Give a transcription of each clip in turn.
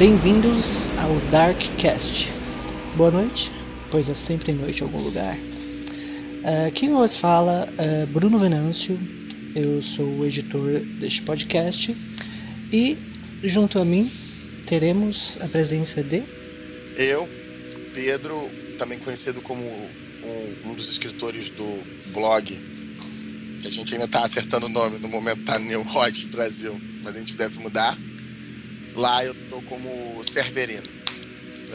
Bem-vindos ao Darkcast. Boa noite, pois é sempre noite em algum lugar. Uh, quem vos fala é Bruno Venâncio, eu sou o editor deste podcast e junto a mim teremos a presença de. Eu, Pedro, também conhecido como um, um dos escritores do blog, a gente ainda está acertando o nome, no momento está New Rock Brasil, mas a gente deve mudar. Lá eu tô como Cerverino.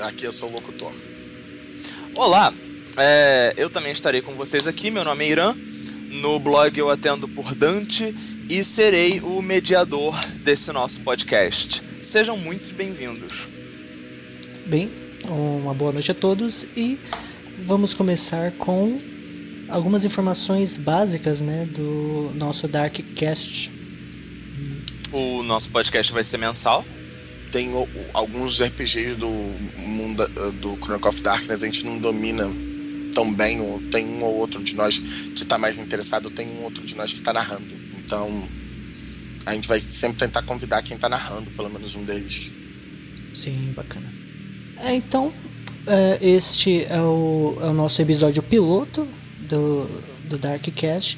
Aqui eu sou o locutor. Olá, é, eu também estarei com vocês aqui. Meu nome é Irã. No blog eu atendo por Dante e serei o mediador desse nosso podcast. Sejam muito bem-vindos. Bem, uma boa noite a todos e vamos começar com algumas informações básicas né, do nosso Darkcast. O nosso podcast vai ser mensal? Tem o, alguns RPGs do mundo do Chronicle of Darkness, a gente não domina tão bem, ou tem um ou outro de nós que está mais interessado, tem um outro de nós que está narrando. Então, a gente vai sempre tentar convidar quem está narrando, pelo menos um deles. Sim, bacana. É, então, é, este é o, é o, nosso episódio piloto do, do Darkcast.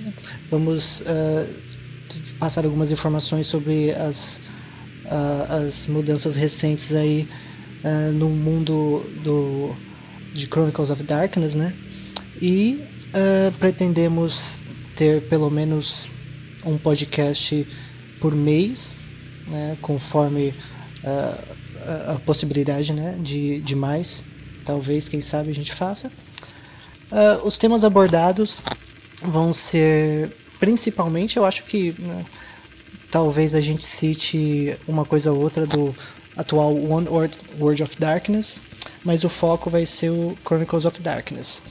Vamos uh, passar algumas informações sobre as, uh, as mudanças recentes aí uh, no mundo do, de Chronicles of Darkness, né? E pretendemos ter pelo menos um podcast por mês, né? conforme a, a possibilidade né? de, de mais talvez, quem sabe a gente faça. Uh, os temas abordados vão ser principalmente, eu acho que né, talvez a gente cite uma coisa ou outra do atual One World of Darkness, mas o foco vai ser o Chronicles of Darkness.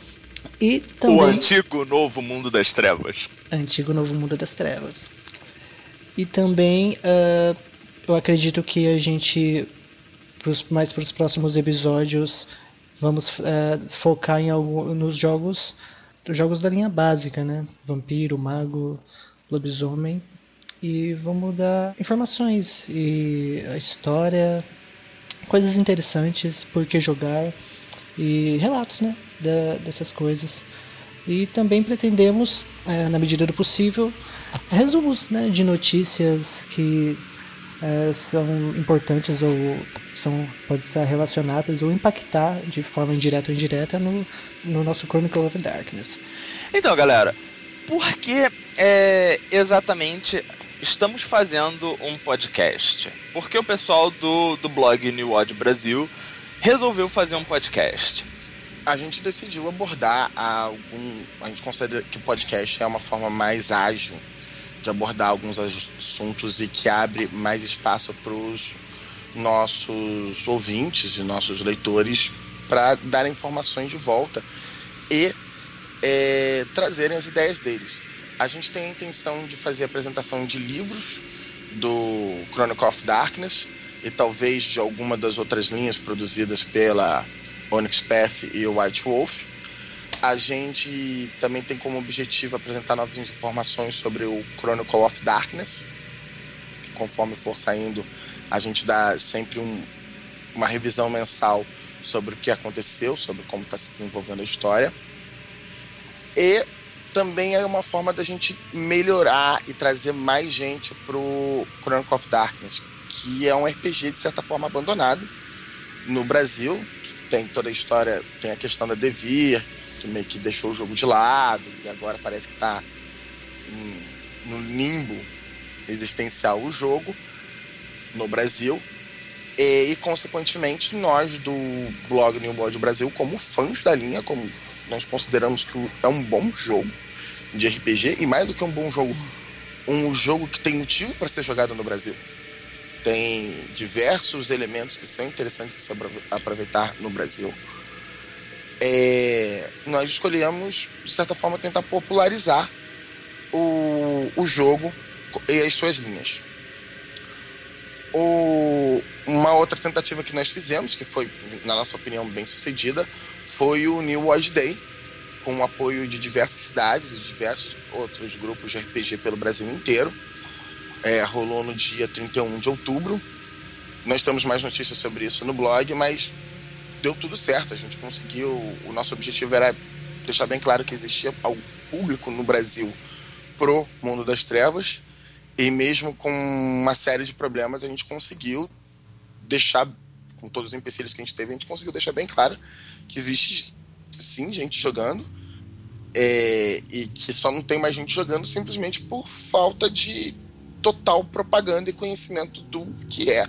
E também, o antigo novo mundo das trevas. Antigo novo mundo das trevas. E também uh, eu acredito que a gente, pros, mais para os próximos episódios, vamos é, focar em algum, nos jogos jogos da linha básica, né? Vampiro, mago, lobisomem e vamos dar informações e a história, coisas interessantes, por que jogar e relatos, né? Da, dessas coisas. E também pretendemos, é, na medida do possível, resumos né, de notícias que é, são importantes ou são podem estar relacionadas ou impactar de forma indireta ou indireta no, no nosso Chronicle of Darkness. Então, galera, por que é, exatamente estamos fazendo um podcast? Porque o pessoal do, do blog New Odd Brasil resolveu fazer um podcast. A gente decidiu abordar algum. A gente considera que o podcast é uma forma mais ágil de abordar alguns assuntos e que abre mais espaço para os nossos ouvintes e nossos leitores para dar informações de volta e é, trazerem as ideias deles. A gente tem a intenção de fazer apresentação de livros do Chronicle of Darkness e talvez de alguma das outras linhas produzidas pela Onyx Path e o White Wolf. A gente também tem como objetivo apresentar novas informações sobre o Chronicle of Darkness, conforme for saindo a gente dá sempre um, uma revisão mensal sobre o que aconteceu, sobre como está se desenvolvendo a história. E também é uma forma da gente melhorar e trazer mais gente pro Chronicle of Darkness, que é um RPG de certa forma abandonado no Brasil. Tem toda a história, tem a questão da Devir, que meio que deixou o jogo de lado, e agora parece que está no limbo existencial o jogo no Brasil. E, e, consequentemente, nós do blog New Blood Brasil, como fãs da linha, como nós consideramos que é um bom jogo de RPG, e mais do que um bom jogo, um jogo que tem motivo para ser jogado no Brasil. Tem diversos elementos que são interessantes de se aproveitar no Brasil. É, nós escolhemos, de certa forma, tentar popularizar o, o jogo e as suas linhas. O, uma outra tentativa que nós fizemos, que foi, na nossa opinião, bem sucedida, foi o New World Day, com o apoio de diversas cidades, de diversos outros grupos de RPG pelo Brasil inteiro. É, rolou no dia 31 de outubro, nós temos mais notícias sobre isso no blog, mas deu tudo certo. A gente conseguiu. O nosso objetivo era deixar bem claro que existia algo público no Brasil pro mundo das trevas. E mesmo com uma série de problemas, a gente conseguiu deixar, com todos os empecilhos que a gente teve, a gente conseguiu deixar bem claro que existe sim gente jogando. É, e que só não tem mais gente jogando simplesmente por falta de total propaganda e conhecimento do que é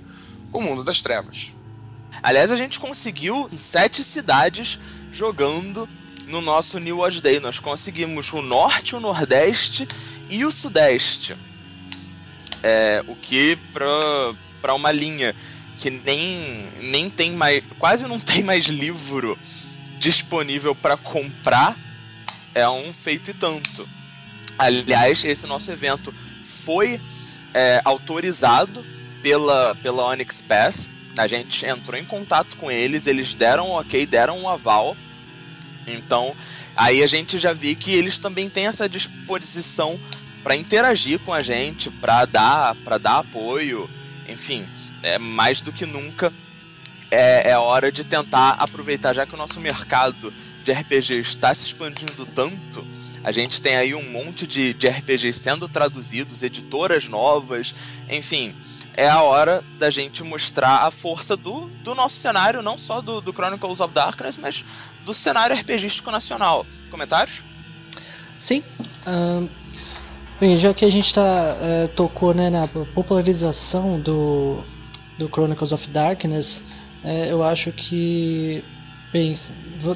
o mundo das trevas. Aliás, a gente conseguiu sete cidades jogando no nosso New Watch Day. Nós conseguimos o norte, o nordeste e o sudeste. É, o que para uma linha que nem, nem tem mais. quase não tem mais livro disponível para comprar é um feito e tanto. Aliás, esse nosso evento foi é, autorizado pela, pela Onyx Path. A gente entrou em contato com eles, eles deram um ok, deram um aval. Então, aí a gente já viu que eles também têm essa disposição para interagir com a gente, para dar, para dar apoio, enfim, é mais do que nunca é, é hora de tentar aproveitar, já que o nosso mercado de RPG está se expandindo tanto, a gente tem aí um monte de, de RPGs sendo traduzidos, editoras novas, enfim. É a hora da gente mostrar a força do, do nosso cenário, não só do, do Chronicles of Darkness, mas do cenário RPGístico nacional. Comentários? Sim. Um, bem, já que a gente tá, é, tocou né, na popularização do, do Chronicles of Darkness, é, eu acho que, bem,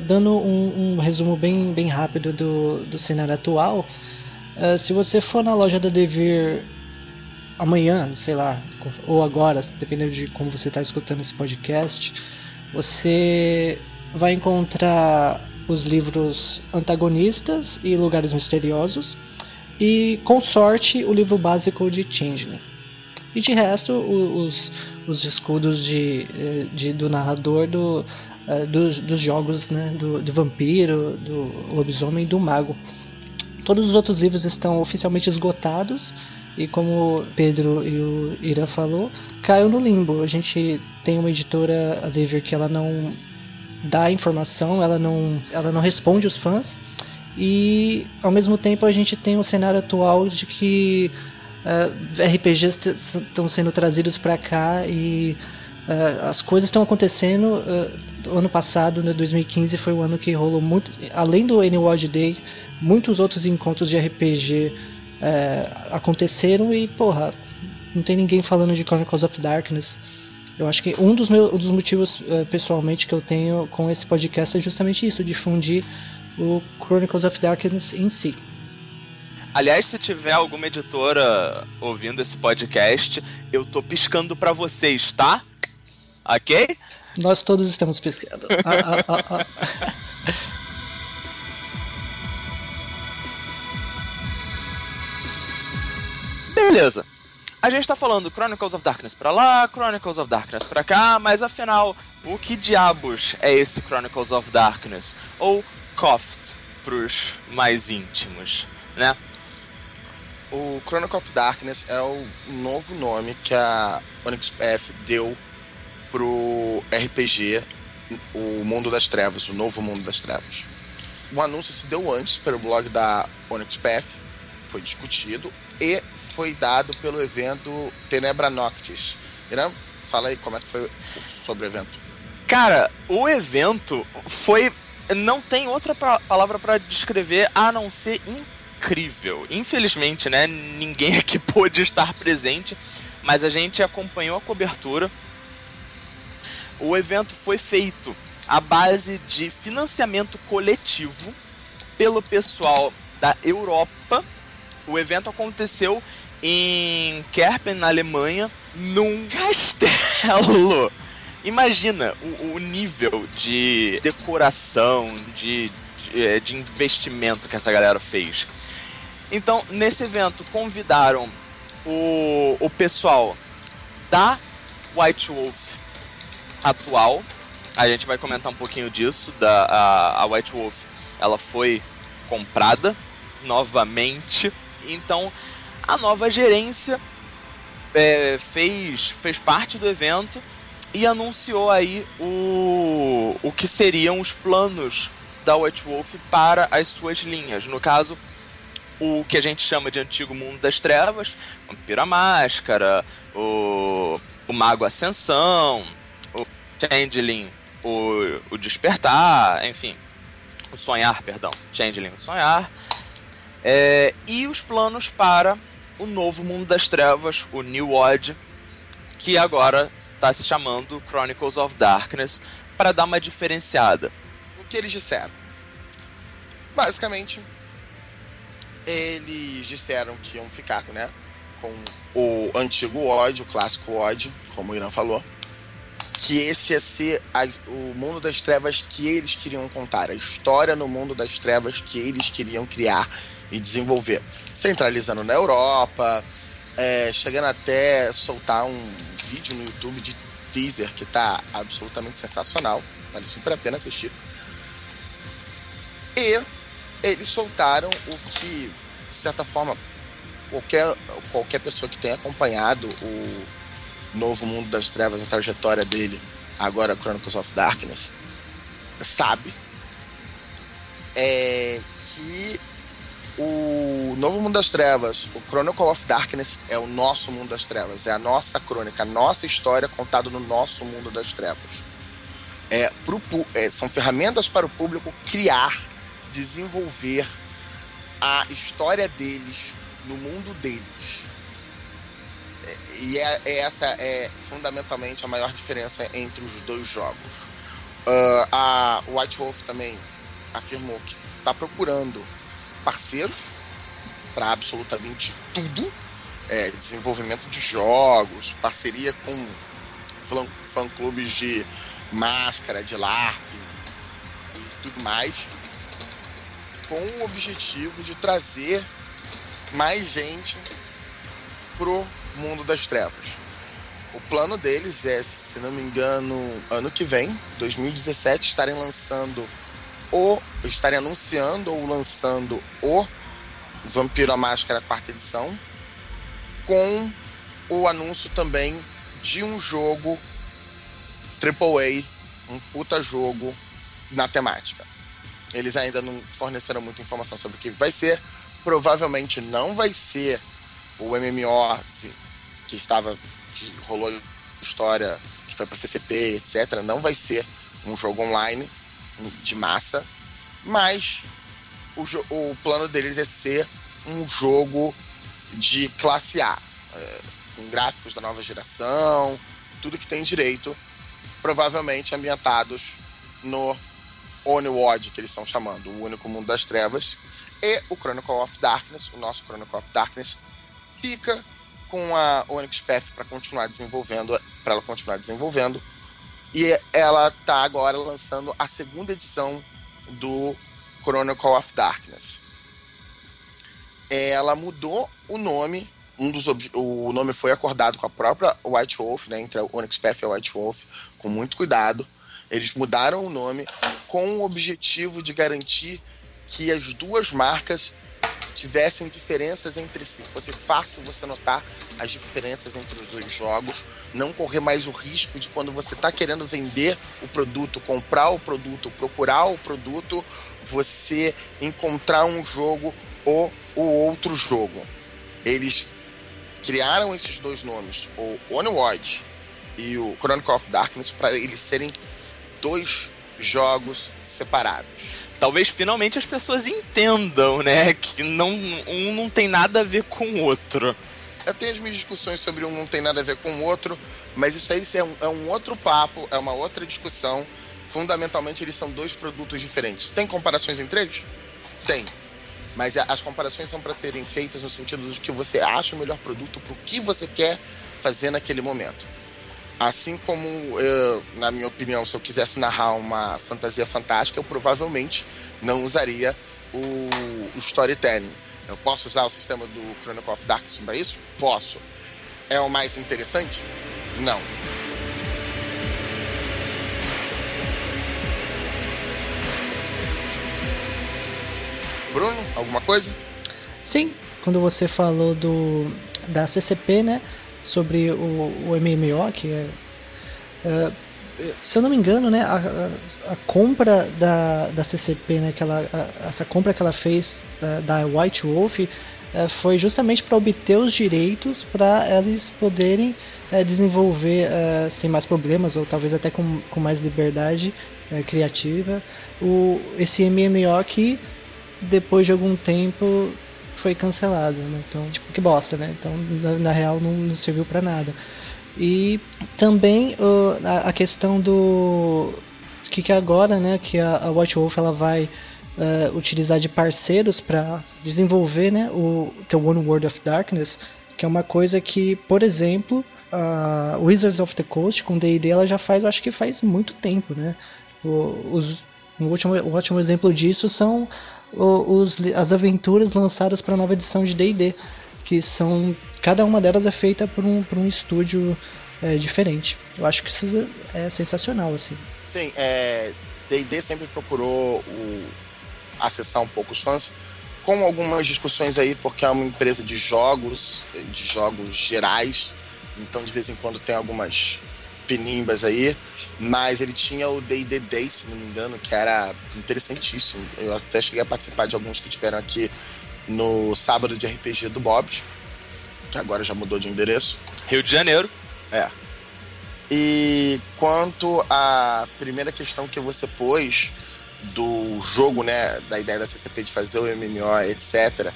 dando um, um, resumo bem, bem rápido do, do cenário atual, uh, se você for na loja da Devir amanhã, sei lá, ou agora, dependendo de como você está escutando esse podcast, você vai encontrar os livros Antagonistas e Lugares Misteriosos e, com sorte, o livro básico de Changeling. E de resto, os, os escudos de, eh, de do narrador do, uh, dos, dos, jogos né, do, do vampiro, do lobisomem e do mago. Todos os outros livros estão oficialmente esgotados e como Pedro e o Ira falou, caiu no limbo. A gente tem uma editora, a Lever, que ela não dá informação, ela não, ela não responde os fãs. E ao mesmo tempo a gente tem um cenário atual de que uh, ah, RPGs estão sendo trazidos para cá e uh, as coisas estão acontecendo. Uh, ano passado, né, 2015, foi o ano que rolou muito, além do N-World Day, muitos outros encontros de RPG aconteceram e, porra, não tem ninguém falando de Chronicles of Darkness. Eu acho que um dos, meus, um dos motivos, pessoalmente, que eu tenho com esse podcast é justamente isso, difundir o Chronicles of Darkness em si. Aliás, se tiver alguma editora ouvindo esse podcast, eu tô piscando para vocês, tá? Ok? Nós todos estamos piscando. ah, ah, ah, ah. Beleza. A gente tá falando Chronicles of Darkness pra lá, Chronicles of Darkness pra cá, mas afinal, o que diabos é esse Chronicles of Darkness? Ou Coft pros mais íntimos, né? O Chronicle of Darkness é o novo nome que a Onyx Path deu pro RPG O Mundo das Trevas, o novo Mundo das Trevas. O anúncio se deu antes pelo blog da Onyx Path, foi discutido e foi dado pelo evento Tenebra Noctis. Irã, fala aí como é que foi sobre o evento. Cara, o evento foi. Não tem outra palavra para descrever a não ser incrível incrível. Infelizmente, né, ninguém aqui pôde estar presente, mas a gente acompanhou a cobertura. O evento foi feito à base de financiamento coletivo pelo pessoal da Europa. O evento aconteceu em Kerpen, na Alemanha, num castelo. Imagina o, o nível de decoração, de, de, é, de investimento que essa galera fez. Então, nesse evento, convidaram o, o pessoal da White Wolf atual. A gente vai comentar um pouquinho disso. Da, a, a White Wolf ela foi comprada novamente. Então, a nova gerência é, fez, fez parte do evento e anunciou aí o, o que seriam os planos da White Wolf para as suas linhas. No caso, o que a gente chama de Antigo Mundo das Trevas, Vampiro Máscara, o, o Mago Ascensão, o Changeling, o, o Despertar, enfim, o Sonhar, perdão, Changeling, o Sonhar, é, e os planos para o novo Mundo das Trevas, o New Odd, que agora está se chamando Chronicles of Darkness, para dar uma diferenciada. Que eles disseram? Basicamente, eles disseram que iam ficar, né? Com o antigo Odd, o clássico Odd, como o Irã falou. Que esse ia ser a, o mundo das trevas que eles queriam contar, a história no mundo das trevas que eles queriam criar e desenvolver. Centralizando na Europa, é, chegando até soltar um vídeo no YouTube de teaser que tá absolutamente sensacional. Vale super a pena assistir. E eles soltaram o que, de certa forma, qualquer, qualquer pessoa que tenha acompanhado o novo Mundo das Trevas, a trajetória dele, agora Chronicles of Darkness, sabe. É que o Novo Mundo das Trevas, o Chronicle of Darkness, é o nosso Mundo das Trevas, é a nossa crônica, a nossa história contada no nosso Mundo das Trevas. É, pro, é, são ferramentas para o público criar, desenvolver a história deles no mundo deles. É, e é, é, essa é fundamentalmente a maior diferença entre os dois jogos. Uh, a White Wolf também afirmou que está procurando parceiros para absolutamente tudo. É, desenvolvimento de jogos, parceria com fã-clubes de máscara, de LARP e tudo mais, com o objetivo de trazer mais gente pro mundo das trevas. O plano deles é, se não me engano, ano que vem, 2017, estarem lançando ou estarem anunciando ou lançando o Vampiro a Máscara quarta edição, com o anúncio também de um jogo AAA, um puta jogo na temática. Eles ainda não forneceram muita informação sobre o que vai ser. Provavelmente não vai ser o MMO que estava que rolou história que foi para CCP, etc. Não vai ser um jogo online de massa, mas o, o plano deles é ser um jogo de classe A, é, com gráficos da nova geração, tudo que tem direito, provavelmente ambientados no Oneward, que eles estão chamando, o único mundo das trevas, e o Chronicle of Darkness, o nosso Chronicle of Darkness, fica com a Onyx Path para continuar desenvolvendo, para ela continuar desenvolvendo, e ela tá agora lançando a segunda edição do Chronicle of Darkness. Ela mudou o nome, um dos o nome foi acordado com a própria White Wolf, né, entre a Onyx Path e a White Wolf, com muito cuidado. Eles mudaram o nome com o objetivo de garantir que as duas marcas tivessem diferenças entre si. Fosse fácil você notar as diferenças entre os dois jogos, não correr mais o risco de quando você está querendo vender o produto, comprar o produto, procurar o produto, você encontrar um jogo ou o outro jogo. Eles criaram esses dois nomes, o Onward e o Chronicle of Darkness, para eles serem dois jogos separados talvez finalmente as pessoas entendam, né? Que não, um não tem nada a ver com o outro. Eu tenho as minhas discussões sobre um não tem nada a ver com o outro, mas isso aí é um, é um outro papo, é uma outra discussão. Fundamentalmente, eles são dois produtos diferentes. Tem comparações entre eles? Tem. Mas as comparações são para serem feitas no sentido de que você acha o melhor produto para o que você quer fazer naquele momento. Assim como, eu, na minha opinião, se eu quisesse narrar uma fantasia fantástica, eu provavelmente não usaria o, o storytelling. Eu posso usar o sistema do Chronicle of Darkness para isso? Posso. É o mais interessante? Não. Bruno, alguma coisa? Sim, quando você falou do da CCP, né? Sobre o, o MMO, que é, é, se eu não me engano, né, a, a, a, compra da, da CCP, né, que ela, a, essa compra que ela fez da, da White Wolf é, foi justamente para obter os direitos para eles poderem é, desenvolver é, sem mais problemas ou talvez até com, com mais liberdade é, criativa o, esse MMO que depois de algum tempo foi cancelado, né? Então, tipo, que bosta, né? Então, na, na real, não, não, serviu para nada. E também uh, a, a, questão do que, que agora, né, que a, a Watch Wolf ela vai uh, utilizar de parceiros para desenvolver, né, o The One World of Darkness, que é uma coisa que, por exemplo, a Wizards of the Coast com D&D ela já faz, eu acho que faz muito tempo, né? O, os, um, último, um ótimo exemplo disso são os, as aventuras lançadas para a nova edição de D&D, que são cada uma delas é feita por um, por um estúdio é, diferente. Eu acho que isso é sensacional assim. Sim, é, D&D sempre procurou o, acessar um pouco os fãs, com algumas discussões aí, porque é uma empresa de jogos, de jogos gerais, então de vez em quando tem algumas penimbas aí, mas ele tinha o D&D Day, se não me engano, que era interessantíssimo. Eu até cheguei a participar de alguns que tiveram aqui no sábado de RPG do Bob, que agora já mudou de endereço. Rio de Janeiro. É. E quanto à primeira questão que você pôs do jogo, né, da ideia da CCP de fazer o MMO, etc.,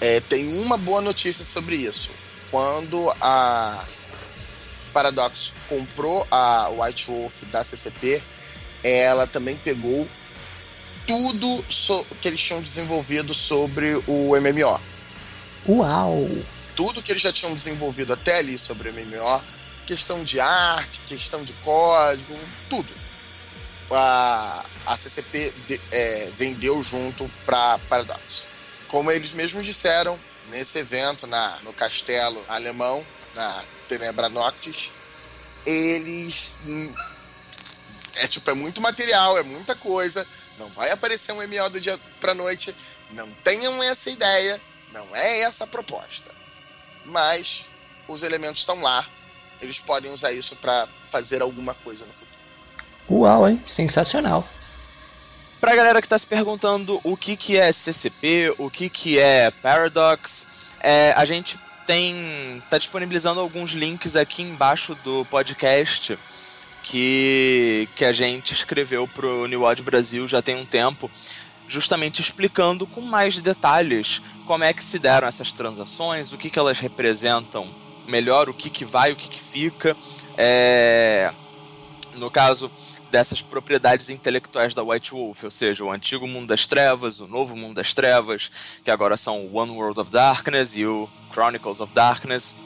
é, tem uma boa notícia sobre isso. Quando a Paradox comprou a White Wolf da CCP, ela também pegou tudo so que eles tinham desenvolvido sobre o MMO. Uau! Tudo que eles já tinham desenvolvido até ali sobre o MMO, questão de arte, questão de código, tudo. A, a CCP de, é, vendeu junto para Paradox. Como eles mesmos disseram nesse evento na, no castelo alemão, na Tenebra Noctis, eles. Hum, é tipo, é muito material, é muita coisa. Não vai aparecer um ML do dia pra noite. Não tenham essa ideia. Não é essa a proposta. Mas os elementos estão lá. Eles podem usar isso para fazer alguma coisa no futuro. Uau, hein? Sensacional. Pra galera que tá se perguntando o que, que é CCP, o que, que é Paradox, é, a gente tem tá disponibilizando alguns links aqui embaixo do podcast que, que a gente escreveu pro New World Brasil já tem um tempo, justamente explicando com mais detalhes como é que se deram essas transações, o que, que elas representam melhor, o que, que vai, o que, que fica. É... No caso, dessas propriedades intelectuais da White Wolf, ou seja, o antigo mundo das trevas, o novo mundo das trevas, que agora são One World of Darkness e o Chronicles of Darkness.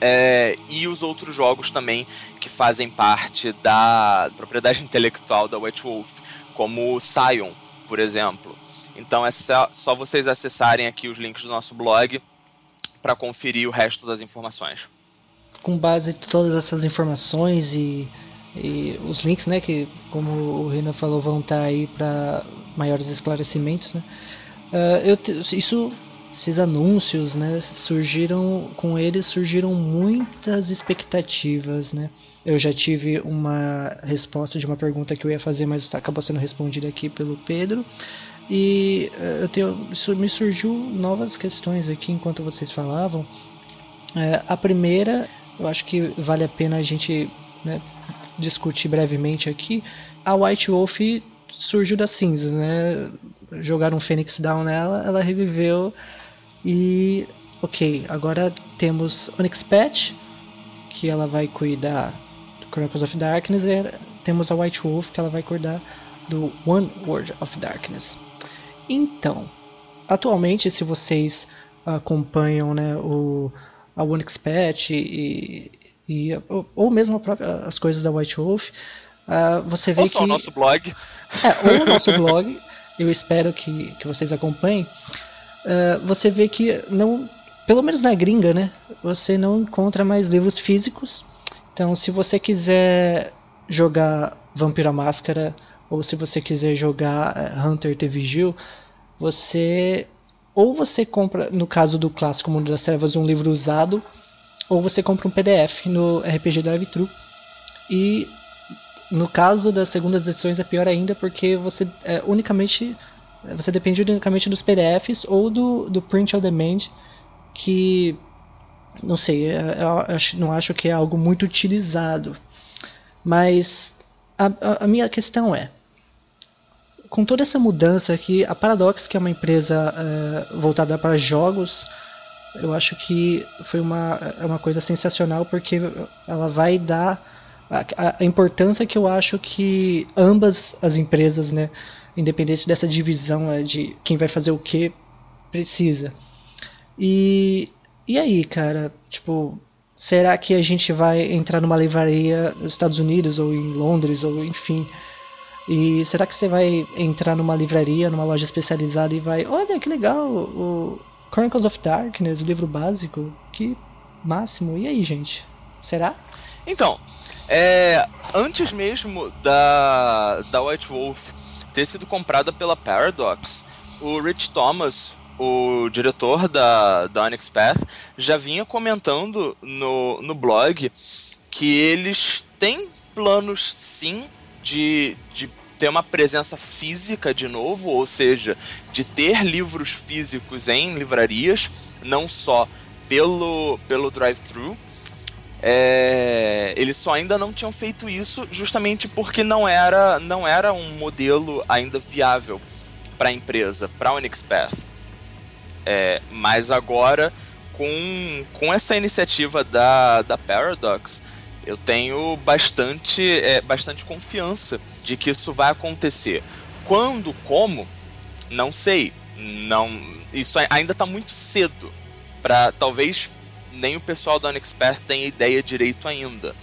É, e os outros jogos também que fazem parte da propriedade intelectual da White Wolf, como o Scion, por exemplo. Então é só, só vocês acessarem aqui os links do nosso blog para conferir o resto das informações. Com base em todas essas informações e e os links, né, que como o Renan falou, vão estar aí para maiores esclarecimentos, né? Uh, eu isso, esses anúncios, né, surgiram com eles surgiram muitas expectativas, né? Eu já tive uma resposta de uma pergunta que eu ia fazer, mas acabou sendo respondida aqui pelo Pedro. E uh, eu tenho, isso me surgiu novas questões aqui enquanto vocês falavam. Uh, a primeira, eu acho que vale a pena a gente né, discutir brevemente aqui, a White Wolf surgiu das cinzas, né? Jogaram um Phoenix Down nela, ela reviveu e ok, agora temos Onyx Patch, que ela vai cuidar do Chronicles of Darkness, e temos a White Wolf, que ela vai cuidar do One World of Darkness. Então, atualmente, se vocês acompanham né, o, a Onyx Patch e, e, ou, ou mesmo própria, as coisas da White Wolf, uh, você vê ou que... o nosso blog. É, ou o nosso blog, eu espero que, que vocês acompanhem, uh, você vê que não, pelo menos na gringa, né, você não encontra mais livros físicos, então se você quiser jogar Vampira Máscara, ou se você quiser jogar uh, Hunter The Vigil, você ou você compra, no caso do clássico Mundo das Trevas, um livro usado, ou você compra um PDF no RPG Drive Thru. E no caso das segundas edições é pior ainda porque você é, unicamente você depende unicamente dos PDFs ou do, do print on demand que não sei, é, eu acho, não acho que é algo muito utilizado. Mas a, a minha questão é, com toda essa mudança aqui, a Paradox, que é uma empresa é, voltada para jogos, eu acho que foi uma, é uma coisa sensacional porque ela vai dar a, a, importância que eu acho que ambas as empresas, né, independente dessa divisão é, de quem vai fazer o que, precisa. E, e aí, cara, tipo, será que a gente vai entrar numa livraria nos Estados Unidos ou em Londres ou enfim? E será que você vai entrar numa livraria, numa loja especializada e vai, olha que legal, o Chronicles of Darkness, o livro básico, que máximo. E aí, gente? Será? Então, é, antes mesmo da, da White Wolf ter sido comprada pela Paradox, o Rich Thomas, o diretor da, da Onyx Path, já vinha comentando no, no blog que eles têm planos sim de, de ter uma presença física de novo, ou seja, de ter livros físicos em livrarias, não só pelo, pelo drive-thru, é, eles só ainda não tinham feito isso justamente porque não era, não era um modelo ainda viável para a empresa, para a Onyx Path. É, mas agora, com, com essa iniciativa da, da Paradox, eu tenho bastante, é, bastante confiança de que isso vai acontecer. Quando, como, não sei. Não, isso ainda está muito cedo para talvez nem o pessoal da Unexpert tenha ideia direito ainda.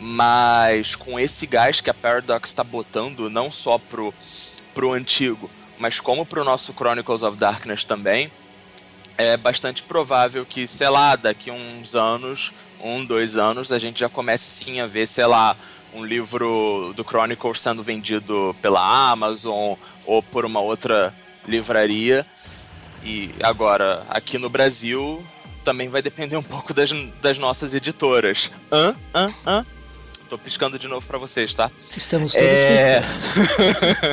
Mas com esse gás que a Paradox está botando, não só pro, pro antigo, mas como pro nosso Chronicles of Darkness também, é bastante provável que, sei lá, daqui uns anos, um, dois anos, a gente já comece sim a ver, sei lá, um livro do Chronicles sendo vendido pela Amazon ou por uma outra livraria. E agora, aqui no Brasil, também vai depender um pouco das, das nossas editoras. Hã? Hã? Hã? Tô piscando de novo para vocês, tá? Estamos todos é...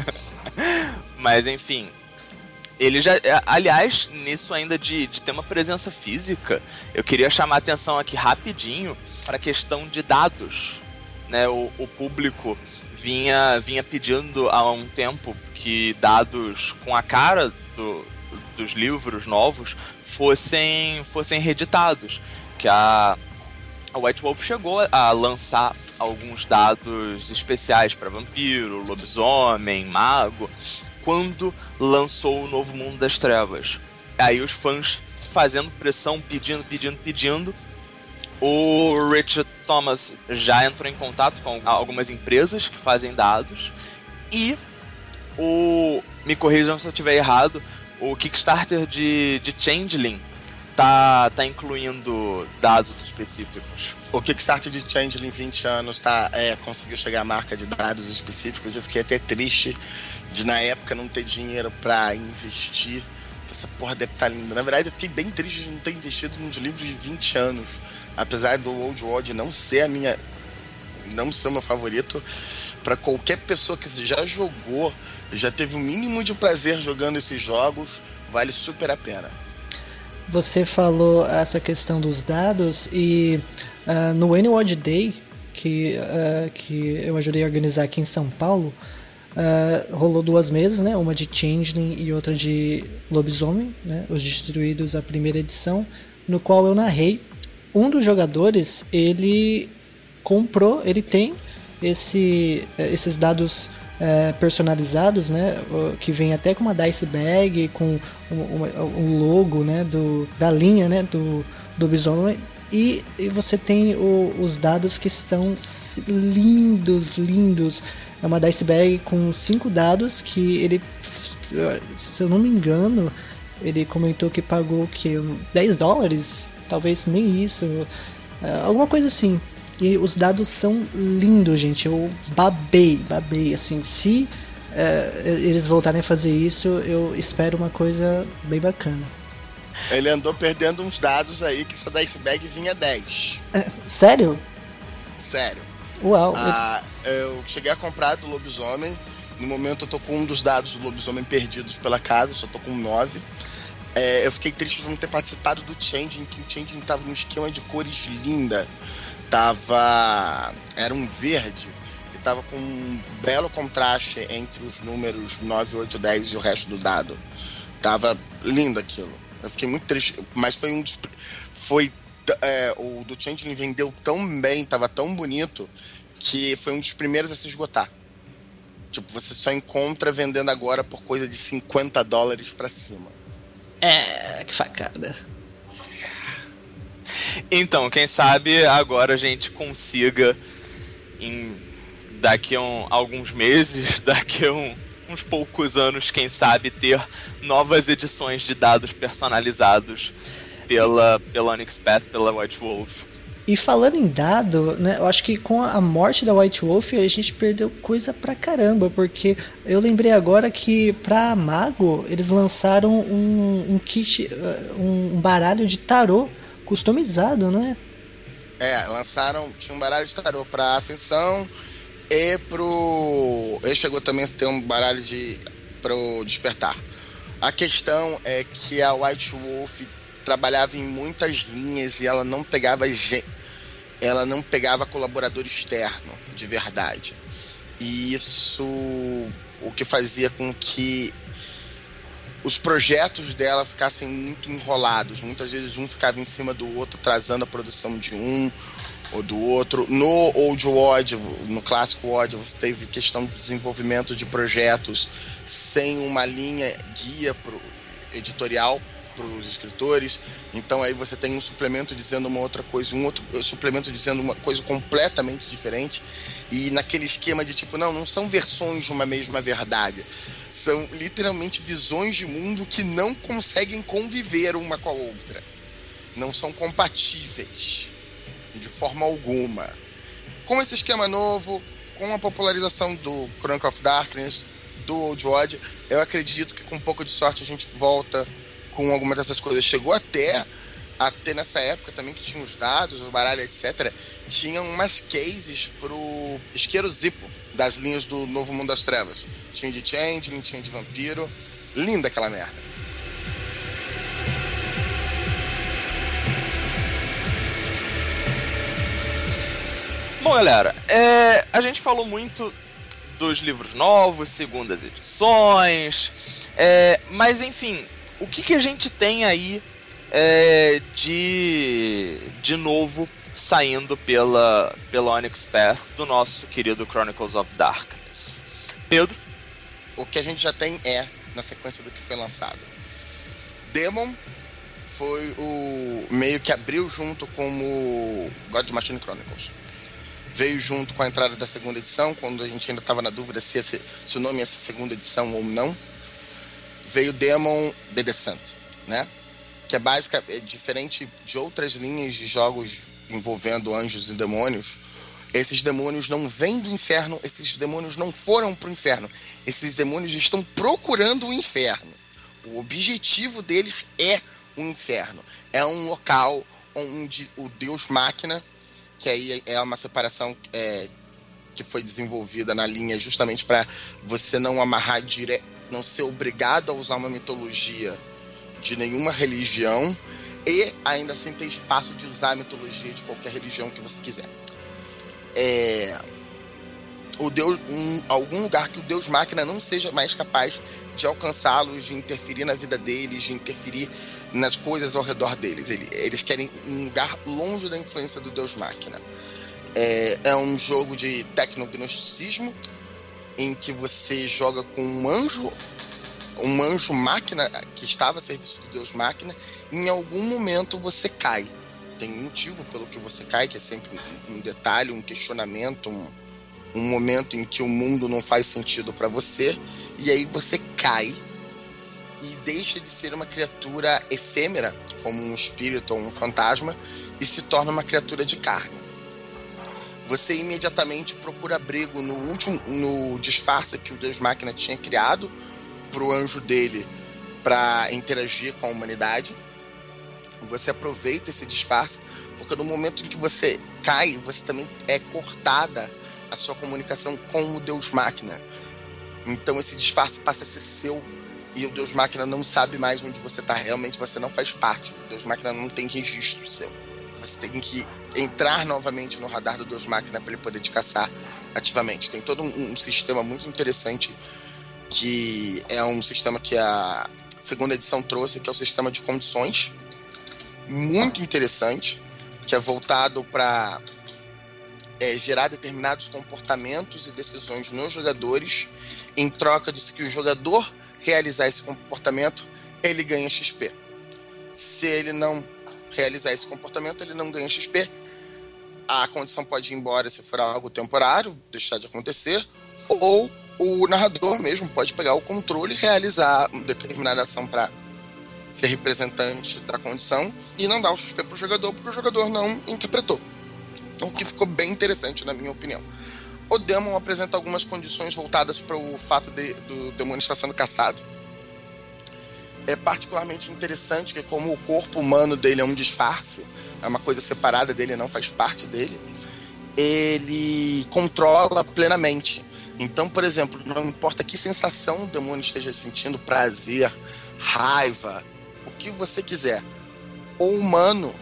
Mas enfim, ele já. É, aliás, nisso ainda de, de ter uma presença física, eu queria chamar atenção aqui rapidinho para a questão de dados. Né? O, o público vinha, vinha pedindo há um tempo que dados com a cara do, dos livros novos fossem, fossem reeditados. Que a, a White Wolf chegou a lançar alguns dados especiais para vampiro, lobisomem, mago, quando lançou o Novo Mundo das Trevas. Aí os fãs fazendo pressão, pedindo, pedindo, pedindo. O Richard Thomas já entrou em contato com algumas empresas que fazem dados. E o. Me corrijam se eu estiver errado o Kickstarter de, de Changeling tá, tá incluindo dados específicos. O Kickstarter de Changeling 20 anos tá, é, conseguiu chegar à marca de dados específicos. Eu fiquei até triste de na época não ter dinheiro para investir. Essa porra deve estar tá linda. Na verdade, eu fiquei bem triste de não ter investido nos livros de 20 anos. Apesar do Old World não ser a minha. não ser o meu favorito, para qualquer pessoa que já jogou já teve o mínimo de prazer jogando esses jogos, vale super a pena. Você falou essa questão dos dados e uh, no Annual Day que, uh, que eu ajudei a organizar aqui em São Paulo, uh, rolou duas mesas, né? Uma de Changeling e outra de Lobisomem, né? Os Destruídos, a primeira edição, no qual eu narrei. Um dos jogadores, ele comprou, ele tem esse, esses dados é, personalizados, né? Que vem até com uma dice bag, com um, um logo, né? Do, da linha, né? Do, do Bison. E, e você tem o, os dados que são lindos, lindos. É uma dice bag com cinco dados que ele, se eu não me engano, ele comentou que pagou que 10 dólares, talvez nem isso, é, alguma coisa assim. E os dados são lindos, gente. Eu babei, babei. Assim, se é, eles voltarem a fazer isso, eu espero uma coisa bem bacana. Ele andou perdendo uns dados aí que essa dice bag vinha 10. É, sério? Sério. Uau. Ah, eu cheguei a comprar do lobisomem. No momento eu tô com um dos dados do lobisomem perdidos pela casa, só tô com 9. É, eu fiquei triste por não ter participado do Changing, que o Changing tava num esquema de cores linda. Tava. Era um verde e tava com um belo contraste entre os números 9, 8, 10 e o resto do dado. Tava lindo aquilo. Eu fiquei muito triste, mas foi um. Foi. É, o do Changeling vendeu tão bem, tava tão bonito, que foi um dos primeiros a se esgotar. Tipo, você só encontra vendendo agora por coisa de 50 dólares para cima. É, que facada. Então, quem sabe agora a gente consiga, em, daqui a um, alguns meses, daqui a um, uns poucos anos, quem sabe, ter novas edições de dados personalizados pela, pela Onyx Path, pela White Wolf. E falando em dado, né, eu acho que com a morte da White Wolf a gente perdeu coisa pra caramba, porque eu lembrei agora que pra Mago eles lançaram um, um kit, uh, um baralho de tarô customizado, não é? É, lançaram, tinha um baralho de tarô pra Ascensão e pro. Ele chegou também a ter um baralho de. pro Despertar. A questão é que a White Wolf trabalhava em muitas linhas e ela não pegava ela não pegava colaborador externo de verdade. E isso o que fazia com que os projetos dela ficassem muito enrolados. Muitas vezes um ficava em cima do outro, atrasando a produção de um ou do outro. No Old Odd, no clássico Odd, você teve questão de desenvolvimento de projetos sem uma linha guia pro editorial para os escritores. Então aí você tem um suplemento dizendo uma outra coisa, um outro suplemento dizendo uma coisa completamente diferente. E naquele esquema de tipo, não, não são versões de uma mesma verdade. São literalmente visões de mundo que não conseguem conviver uma com a outra. Não são compatíveis de forma alguma. Com esse esquema novo, com a popularização do Chronicle of Darkness, do Old Odd, eu acredito que com um pouco de sorte a gente volta com alguma dessas coisas. Chegou até até nessa época também que tinha os dados, o baralho, etc. Tinham umas cases pro isqueiro Zippo das linhas do Novo Mundo das Trevas. Tinha de Changeling, tinha de Vampiro. Linda aquela merda. Bom, galera, é, a gente falou muito dos livros novos, segundas edições, é, mas enfim, o que, que a gente tem aí é, de, de novo saindo pela, pela Onyx Path do nosso querido Chronicles of Darkness? Pedro? O que a gente já tem é na sequência do que foi lançado. Demon foi o meio que abriu junto com o God Machine Chronicles. Veio junto com a entrada da segunda edição, quando a gente ainda estava na dúvida se, esse, se o nome ia ser segunda edição ou não veio Demon The Descent, né? Que é básica, é diferente de outras linhas de jogos envolvendo anjos e demônios. Esses demônios não vêm do inferno, esses demônios não foram para o inferno. Esses demônios estão procurando o inferno. O objetivo deles é o inferno. É um local onde o Deus Máquina, que aí é uma separação é, que foi desenvolvida na linha justamente para você não amarrar direto não ser obrigado a usar uma mitologia de nenhuma religião e ainda assim ter espaço de usar a mitologia de qualquer religião que você quiser. É, o Deus, em algum lugar que o Deus máquina não seja mais capaz de alcançá-los, de interferir na vida deles, de interferir nas coisas ao redor deles. Eles querem um lugar longe da influência do Deus máquina. É, é um jogo de tecnognosticismo em que você joga com um anjo, um anjo máquina que estava a serviço do Deus máquina, em algum momento você cai. Tem um motivo pelo que você cai, que é sempre um detalhe, um questionamento, um, um momento em que o mundo não faz sentido para você, e aí você cai e deixa de ser uma criatura efêmera, como um espírito ou um fantasma, e se torna uma criatura de carne você imediatamente procura abrigo no último no disfarce que o Deus Máquina tinha criado para o anjo dele para interagir com a humanidade. Você aproveita esse disfarce, porque no momento em que você cai, você também é cortada a sua comunicação com o Deus Máquina. Então esse disfarce passa a ser seu e o Deus Máquina não sabe mais onde você está. Realmente você não faz parte. O Deus Máquina não tem registro seu. Você tem que entrar novamente no radar do Deus Máquina para ele poder te caçar ativamente. Tem todo um, um, sistema muito interessante que é um sistema que a segunda edição trouxe, que é o sistema de condições. Muito interessante, que é voltado para é, gerar determinados comportamentos e decisões nos jogadores em troca de que o jogador realizar esse comportamento, ele ganha XP. Se ele não realizar esse comportamento, ele não ganha XP. A condição pode ir embora se for algo temporário, deixar de acontecer, ou o narrador mesmo pode pegar o controle e realizar determinada ação para ser representante da condição e não dar o XP para o jogador, porque o jogador não interpretou. O que ficou bem interessante, na minha opinião. O Demon apresenta algumas condições voltadas para o fato de, do demônio estar sendo caçado. É particularmente interessante que, como o corpo humano dele é um disfarce, é uma coisa separada dele, não faz parte dele, ele controla plenamente. Então, por exemplo, não importa que sensação o demônio esteja sentindo, prazer, raiva, o que você quiser, o humano,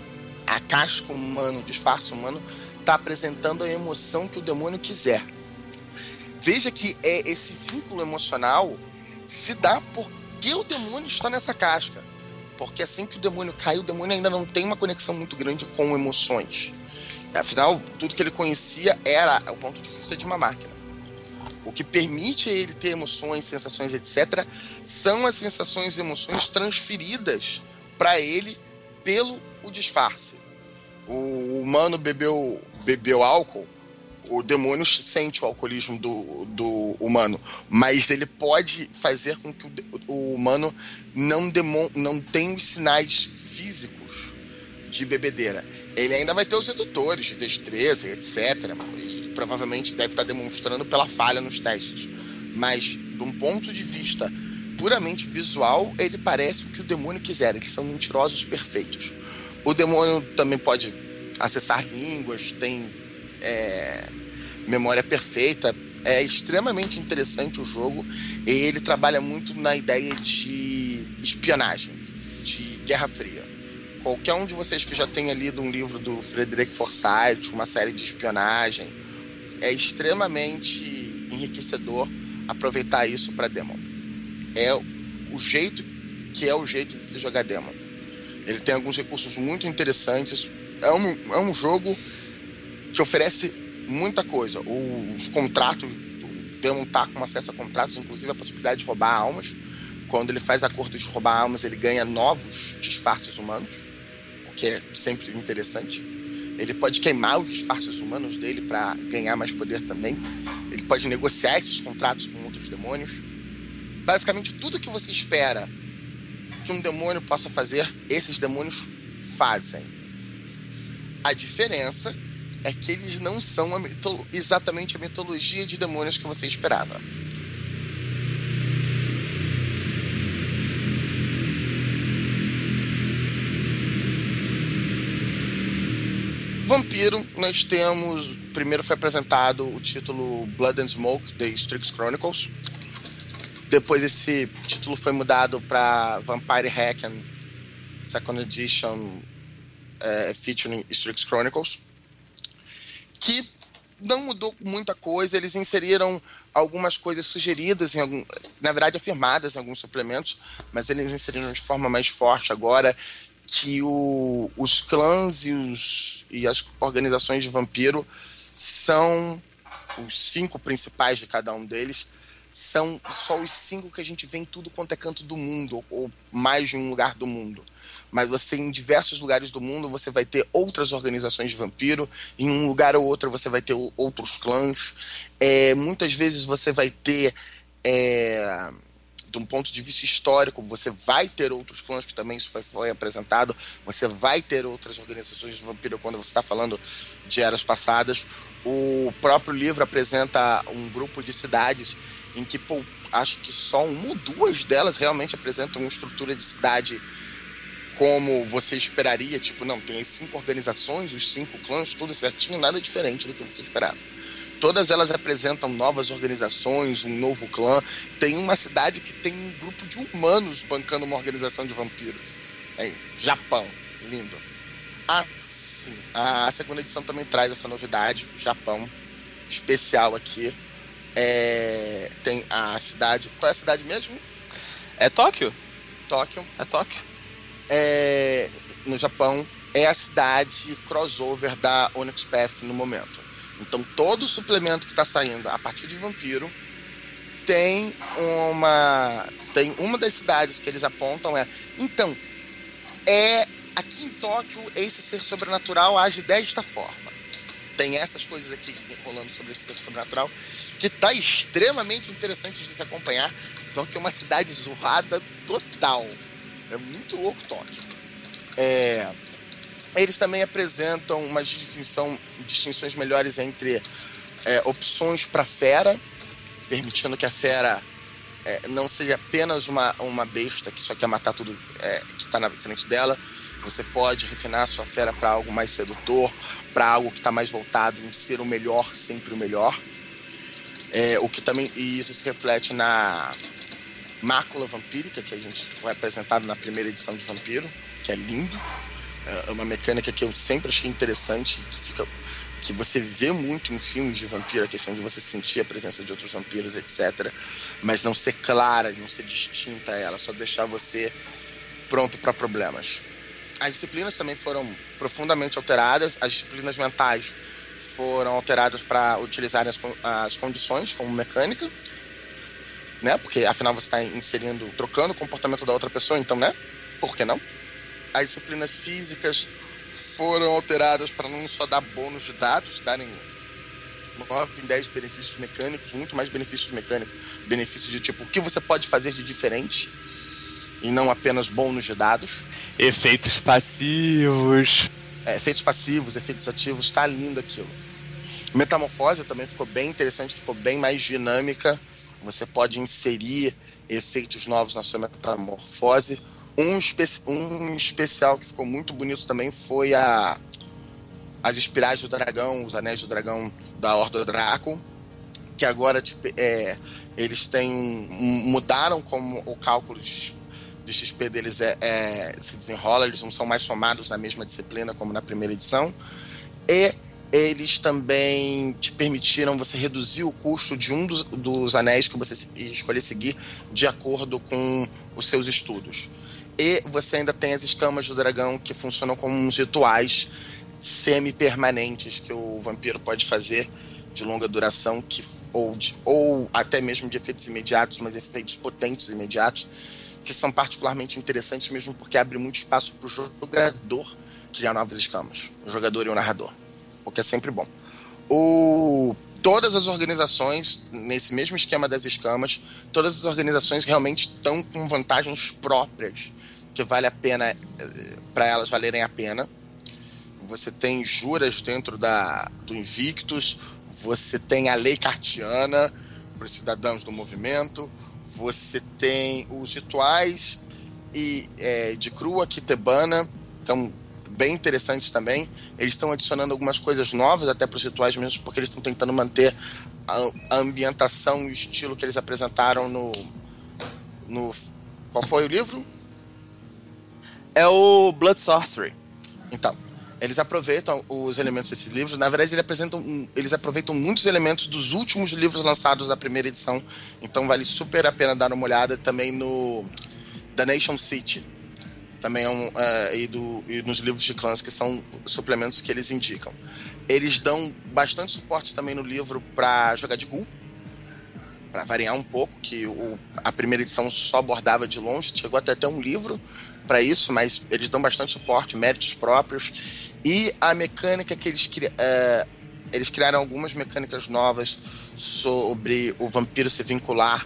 a casca humana, o disfarce humano, está apresentando a emoção que o demônio quiser. Veja que é esse vínculo emocional se dá porque o demônio está nessa casca. Porque assim que o demônio cai, o demônio ainda não tem uma conexão muito grande com emoções. Afinal, tudo que ele conhecia era o ponto de vista de uma máquina. O que permite ele ter emoções, sensações, etc., são as sensações e emoções transferidas para ele pelo o disfarce. O humano bebeu bebeu álcool, o demônio sente o alcoolismo do, do humano, mas ele pode fazer com que o, o humano não, demon, não tenha os sinais físicos de bebedeira. Ele ainda vai ter os redutores de destreza, etc. E provavelmente deve estar demonstrando pela falha nos testes. Mas, de um ponto de vista puramente visual, ele parece o que o demônio quiser. Eles são mentirosos perfeitos. O demônio também pode acessar línguas, tem é, memória perfeita. É extremamente interessante o jogo e ele trabalha muito na ideia de espionagem, de Guerra Fria. Qualquer um de vocês que já tenha lido um livro do Frederick Forsyth, uma série de espionagem, é extremamente enriquecedor aproveitar isso para Demon. É o jeito que é o jeito de se jogar Demon. Ele tem alguns recursos muito interessantes, é um, é um jogo que oferece muita coisa. Os contratos, o Demon tá com acesso a contratos, inclusive a possibilidade de roubar almas. Quando ele faz acordo de roubar almas, ele ganha novos disfarces humanos, o que é sempre interessante. Ele pode queimar os disfarces humanos dele para ganhar mais poder também. Ele pode negociar esses contratos com outros demônios. Basicamente, tudo que você espera que um demônio possa fazer, esses demônios fazem. A diferença é que eles não são a exatamente a mitologia de demônios que você esperava. Vampiro, nós temos. Primeiro foi apresentado o título Blood and Smoke, The Strix Chronicles. Depois esse título foi mudado para Vampire Hacken Second Edition é, featuring Strix Chronicles, que não mudou muita coisa, eles inseriram algumas coisas sugeridas, em algum, na verdade afirmadas em alguns suplementos, mas eles inseriram de forma mais forte agora que o, os clãs e, os, e as organizações de vampiro são os cinco principais de cada um deles, são só os cinco que a gente vê em tudo quanto é canto do mundo, ou, mais de um lugar do mundo mas você em diversos lugares do mundo você vai ter outras organizações de vampiro, em um lugar ou outro você vai ter outros clãs, é, muitas vezes você vai ter, é, de um ponto de vista histórico, você vai ter outros clãs, que também isso foi, foi apresentado, você vai ter outras organizações de vampiro quando você está falando de eras passadas. O próprio livro apresenta um grupo de cidades em que pô, acho que só uma ou duas delas realmente apresentam uma estrutura de cidade como você esperaria, tipo, não, tem as cinco organizações, os cinco clãs, tudo certinho, nada diferente do que você esperava. Todas elas apresentam novas organizações, um novo clã. Tem uma cidade que tem um grupo de humanos bancando uma organização de vampiros. É, Japão, lindo. Ah, sim. A segunda edição também traz essa novidade, Japão, especial aqui. É, tem a cidade. Qual é a cidade mesmo? É Tóquio? Tóquio. É Tóquio. É, no Japão é a cidade crossover da Onyx Path no momento. Então todo suplemento que está saindo a partir de Vampiro tem uma tem uma das cidades que eles apontam é então é aqui em Tóquio esse ser sobrenatural age desta forma. Tem essas coisas aqui rolando sobre esse sobrenatural que está extremamente interessante de se acompanhar. Tóquio é uma cidade zoada total. É muito louco Tóquio. É, eles também apresentam uma distinção, distinções melhores entre é, opções para fera, permitindo que a fera é, não seja apenas uma, uma besta que só quer matar tudo é, que está na frente dela. Você pode refinar sua fera para algo mais sedutor, para algo que está mais voltado em ser o melhor, sempre o melhor. É, o que também e isso se reflete na mácula vampírica que a gente foi apresentado na primeira edição de Vampiro, que é lindo. É uma mecânica que eu sempre achei interessante, que fica que você vê muito em filmes de vampiro, a questão de você sentir a presença de outros vampiros, etc. Mas não ser clara, não ser distinta a ela, só deixar você pronto para problemas. As disciplinas também foram profundamente alteradas, as disciplinas mentais foram alteradas para utilizar as, as condições como mecânica, né? Porque afinal você está inserindo, trocando o comportamento da outra pessoa, então, né? Por que não? as disciplinas físicas foram alteradas para não só dar bônus de dados, darem 9 em 10 benefícios mecânicos, muito mais benefícios mecânicos, benefícios de tipo o que você pode fazer de diferente e não apenas bônus de dados. Efeitos passivos. É, efeitos passivos, efeitos ativos, tá lindo aquilo. Metamorfose também ficou bem interessante, ficou bem mais dinâmica. Você pode inserir efeitos novos na sua metamorfose um, espe um especial que ficou muito bonito também foi a as espirais do dragão, os anéis do dragão da Horda Draco, que agora tipo, é, eles têm mudaram como o cálculo de, de XP deles é, é, se desenrola, eles não são mais somados na mesma disciplina como na primeira edição. E eles também te permitiram você reduzir o custo de um dos, dos anéis que você escolher seguir de acordo com os seus estudos. E você ainda tem as escamas do dragão que funcionam como uns rituais semi-permanentes que o vampiro pode fazer de longa duração, que, ou, de, ou até mesmo de efeitos imediatos, mas efeitos potentes imediatos, que são particularmente interessantes mesmo porque abre muito espaço para o jogador criar novas escamas, o jogador e o narrador, o que é sempre bom. O, todas as organizações, nesse mesmo esquema das escamas, todas as organizações realmente estão com vantagens próprias que vale a pena eh, para elas valerem a pena. Você tem juras dentro da, do Invictus, você tem a lei cartiana para os cidadãos do movimento, você tem os rituais e é, de crua quitebana, então bem interessantes também. Eles estão adicionando algumas coisas novas até para os rituais mesmo, porque eles estão tentando manter a, a ambientação e o estilo que eles apresentaram no, no qual foi o livro? é o Blood Sorcery. Então, eles aproveitam os elementos desses livros. Na verdade, eles, eles aproveitam muitos elementos dos últimos livros lançados da primeira edição. Então, vale super a pena dar uma olhada também no The Nation City. Também é um, uh, e, do, e nos livros de clãs, que são suplementos que eles indicam. Eles dão bastante suporte também no livro para jogar de ghoul, para variar um pouco, que o, a primeira edição só abordava de longe, chegou até até um livro para isso, mas eles dão bastante suporte, méritos próprios. E a mecânica que eles, cri é, eles criaram algumas mecânicas novas sobre o vampiro se vincular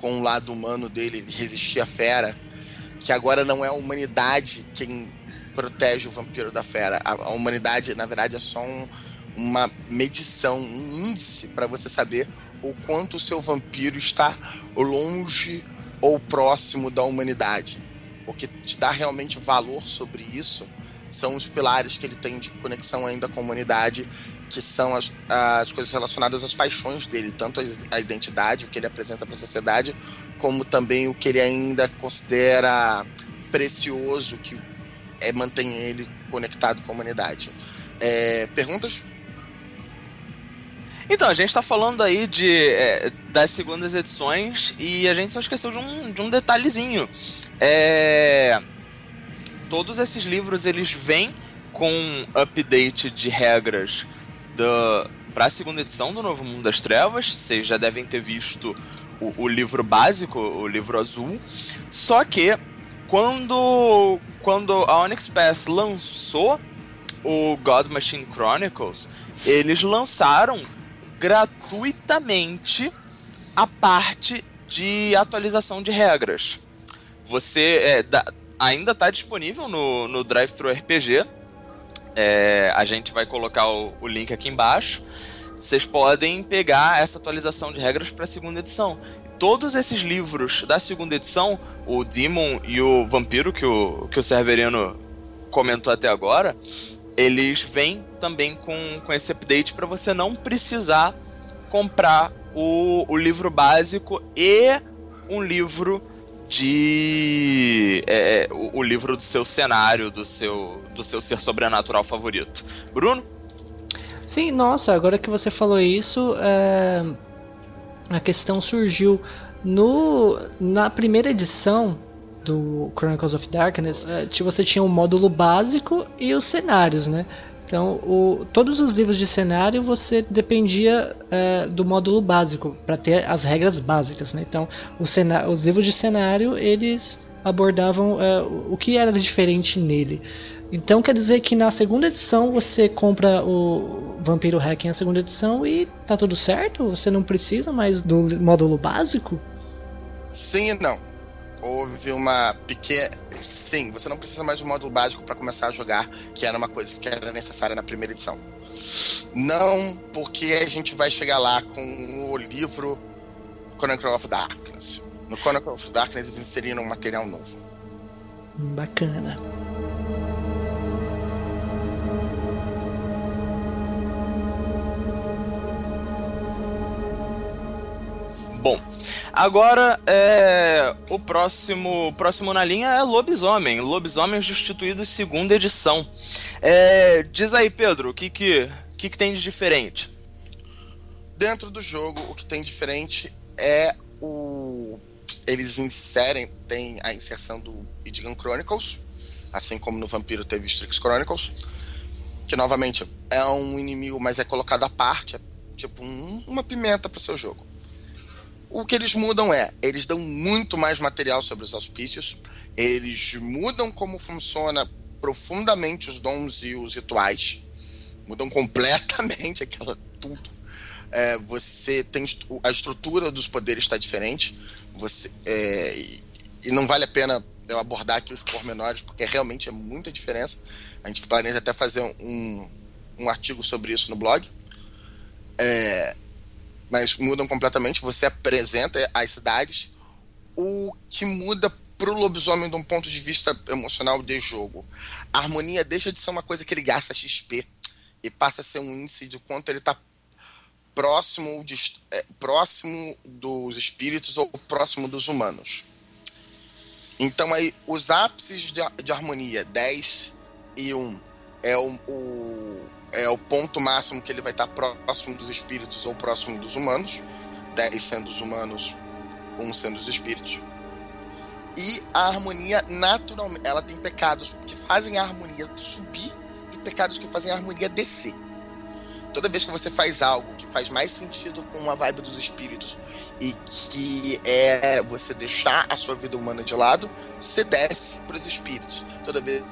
com o lado humano dele, ele resistir à fera, que agora não é a humanidade quem protege o vampiro da fera. A, a humanidade, na verdade, é só um, uma medição, um índice para você saber o quanto o seu vampiro está longe ou próximo da humanidade. o que te dá realmente valor sobre isso são os pilares que ele tem de conexão ainda com a humanidade, que são as, as coisas relacionadas às paixões dele, tanto a identidade, o que ele apresenta para a sociedade, como também o que ele ainda considera precioso, que é, mantém ele conectado com a humanidade. É, perguntas? Então, a gente está falando aí de, é, das segundas edições e a gente só esqueceu de um, de um detalhezinho. É, todos esses livros eles vêm com update de regras para a segunda edição do Novo Mundo das Trevas. Vocês já devem ter visto o, o livro básico, o livro azul. Só que quando, quando a Onyx Path lançou o God Machine Chronicles, eles lançaram gratuitamente a parte de atualização de regras. Você é, da, ainda está disponível no, no Drive-Thru RPG. É, a gente vai colocar o, o link aqui embaixo. Vocês podem pegar essa atualização de regras para a segunda edição todos esses livros da segunda edição, o Demon e o Vampiro, que o, que o Severino comentou até agora, eles vêm também com, com esse update para você não precisar comprar o, o livro básico e um livro de é, é, o, o, livro do seu cenário, do seu, do seu ser sobrenatural favorito. Bruno? Sim, nossa, agora que você falou isso, é... a questão surgiu no na primeira edição do Chronicles of Darkness, é, você tinha o módulo básico e os cenários, né? Então, o, todos os livros de cenário você dependia é, do módulo básico para ter as regras básicas, né? Então, cenário, os livros de cenário eles abordavam é, o que era diferente nele. Então, quer dizer que na segunda edição você compra o Vampiro Hacking na segunda edição e tá tudo certo? Você não precisa mais do módulo básico? Sim e não. Houve uma pequena sim, você não precisa mais do módulo básico para começar a jogar, que era uma coisa que era necessária na primeira edição. Não, porque a gente vai chegar lá com o livro Chronicle of Darkness. No Chronicle of Darkness eles inseriram um material novo. Bacana. Bom, agora é, o próximo próximo na linha é Lobisomem. Lobisomem Destituídos, segunda edição. É, diz aí, Pedro, o que, que, que, que tem de diferente? Dentro do jogo, o que tem diferente é o. Eles inserem, tem a inserção do Idgan Chronicles, assim como no Vampiro teve Strix Chronicles, que novamente é um inimigo, mas é colocado à parte, é tipo um, uma pimenta para o seu jogo. O que eles mudam é, eles dão muito mais material sobre os auspícios, eles mudam como funciona profundamente os dons e os rituais, mudam completamente aquela tudo. É, você tem a estrutura dos poderes está diferente, você é, e, e não vale a pena eu abordar aqui os pormenores porque realmente é muita diferença. A gente planeja até fazer um, um artigo sobre isso no blog. É, mas mudam completamente. Você apresenta as cidades, o que muda pro lobisomem de um ponto de vista emocional de jogo. A harmonia deixa de ser uma coisa que ele gasta XP e passa a ser um índice de quanto ele está próximo, de, é, próximo dos espíritos ou próximo dos humanos. Então aí os ápices de, de harmonia 10 e 1 é o, o é o ponto máximo que ele vai estar próximo dos espíritos ou próximo dos humanos, 10 sendo os humanos, 1 sendo os espíritos. E a harmonia, naturalmente, ela tem pecados que fazem a harmonia subir e pecados que fazem a harmonia descer. Toda vez que você faz algo que faz mais sentido com a vibe dos espíritos e que é você deixar a sua vida humana de lado, você desce para os espíritos. Toda vez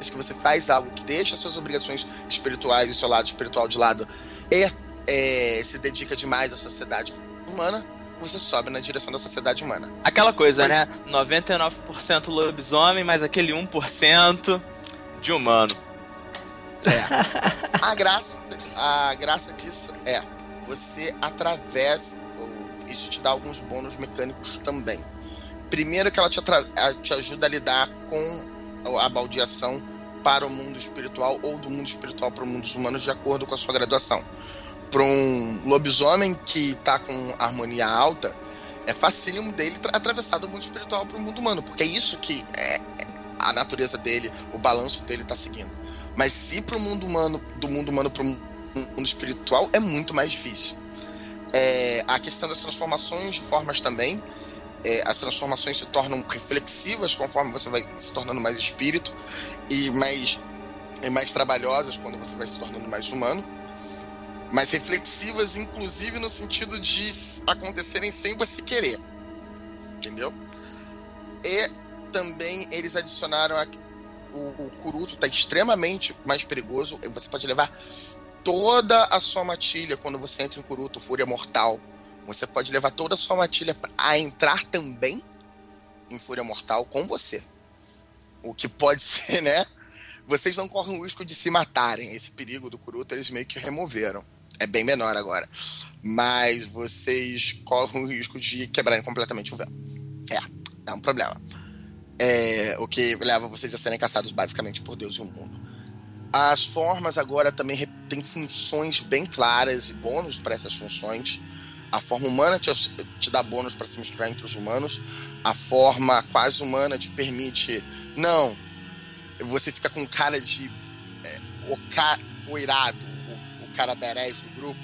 que você faz algo que deixa suas obrigações espirituais e seu lado espiritual de lado e é, se dedica demais à sociedade humana, você sobe na direção da sociedade humana. Aquela coisa, Mas... né? 99% lobisomem, mas aquele 1% de humano. É. A graça, a graça disso é você atravessa. Isso te dá alguns bônus mecânicos também. Primeiro que ela te, te ajuda a lidar com a baldeação para o mundo espiritual ou do mundo espiritual para o mundo dos humanos de acordo com a sua graduação. Para um lobisomem que está com harmonia alta, é facílimo dele atravessar do mundo espiritual para o mundo humano, porque é isso que é a natureza dele, o balanço dele está seguindo. Mas se para o mundo humano, do mundo humano para o mundo espiritual, é muito mais difícil. É, a questão das transformações de formas também. É, as transformações se tornam reflexivas conforme você vai se tornando mais espírito e mais, e mais trabalhosas quando você vai se tornando mais humano mas reflexivas, inclusive no sentido de acontecerem sem você querer. Entendeu? E também eles adicionaram a, o, o Kuruto está extremamente mais perigoso. Você pode levar toda a sua matilha quando você entra em Kuruto, Fúria Mortal. Você pode levar toda a sua matilha a entrar também em Fúria Mortal com você. O que pode ser, né? Vocês não correm o risco de se matarem. Esse perigo do Kuruto eles meio que removeram é bem menor agora. Mas vocês correm o risco de quebrarem completamente o véu. É, é um problema. É, o que leva vocês a serem caçados basicamente por Deus e o mundo. As formas agora também têm funções bem claras e bônus para essas funções. A forma humana te, te dá bônus para se misturar entre os humanos. A forma quase humana te permite. Não, você fica com cara de. É, o, ca, o irado, cara badass do grupo,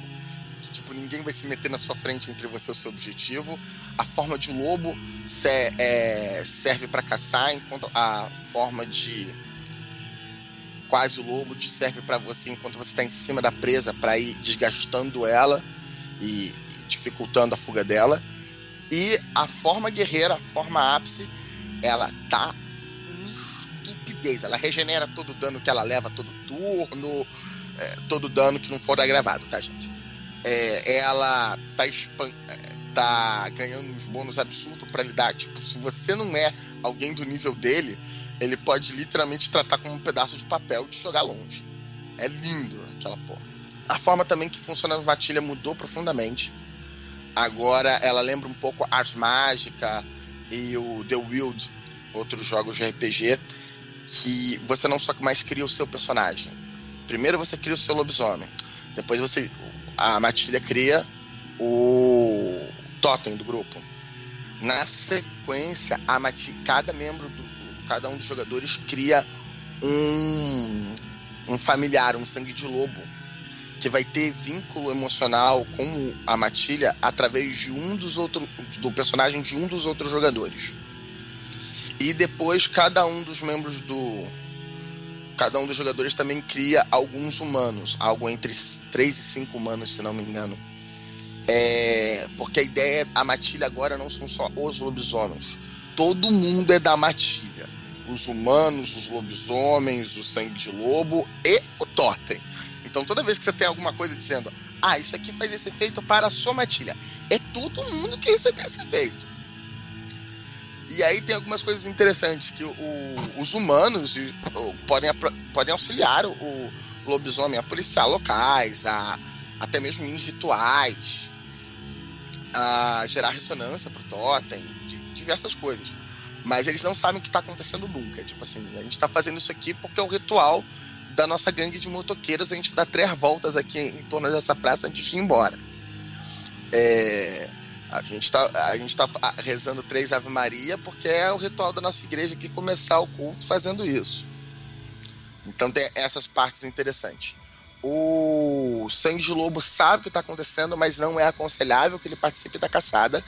que tipo, ninguém vai se meter na sua frente entre você e o seu objetivo. A forma de lobo se, é, serve para caçar, enquanto a forma de quase lobo te serve para você enquanto você está em cima da presa para ir desgastando ela e dificultando a fuga dela. E a forma guerreira, a forma ápice, ela tá estupidez. Ela regenera todo o dano que ela leva todo turno é, todo dano que não for agravado, tá, gente? É, ela tá, é, tá ganhando uns bônus absurdos para lidar. Tipo, se você não é alguém do nível dele, ele pode literalmente tratar como um pedaço de papel de jogar longe. É lindo aquela porra. A forma também que funciona a matilha mudou profundamente. Agora ela lembra um pouco Ars Mágica e o The Wild, outros jogos de RPG, que você não só mais cria o seu personagem, Primeiro você cria o seu lobisomem. Depois você. A matilha cria o totem do grupo. Na sequência, a matilha, cada membro do. Cada um dos jogadores cria um, um familiar, um sangue de lobo, que vai ter vínculo emocional com a matilha através de um dos outros. do personagem de um dos outros jogadores. E depois cada um dos membros do, cada um dos jogadores também cria alguns humanos, algo entre 3 e 5 humanos, se não me engano. É, porque a ideia, a matilha agora não são só os lobisomens. Todo mundo é da matilha. Os humanos, os lobisomens, o sangue de lobo e o totem. Então toda vez que você tem alguma coisa dizendo, ah, isso aqui faz esse efeito para a sua matilha, é todo mundo que recebe esse efeito. E aí tem algumas coisas interessantes que o, os humanos o, podem, podem auxiliar o, o, lobisomem a policiar locais, a até mesmo em rituais, a gerar ressonância pro totem, de, diversas coisas. Mas eles não sabem o que está acontecendo nunca. Tipo assim, a gente está fazendo isso aqui porque é o ritual da nossa gangue de motoqueiros. A gente dá três voltas aqui em torno dessa praça antes de ir embora. É a gente está gente tá rezando três Ave Maria porque é o ritual da nossa igreja aqui começar o culto fazendo isso. Então tem essas partes interessantes. O Sangue de Lobo sabe o que está acontecendo, mas não é aconselhável que ele participe da caçada.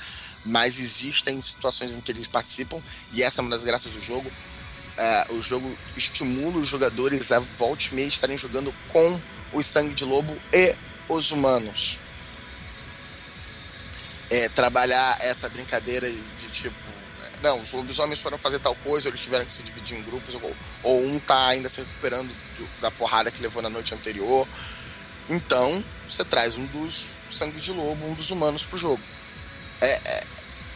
Mas existem situações em que eles participam, e essa é uma das graças do jogo. É, o jogo estimula os jogadores a volte e meia estarem jogando com o Sangue de Lobo e os humanos é, trabalhar essa brincadeira de tipo, não, os lobisomens foram fazer tal coisa, eles tiveram que se dividir em grupos, ou, ou um tá ainda se recuperando do, da porrada que levou na noite anterior. Então, você traz um dos sangue de lobo, um dos humanos pro jogo. É, é,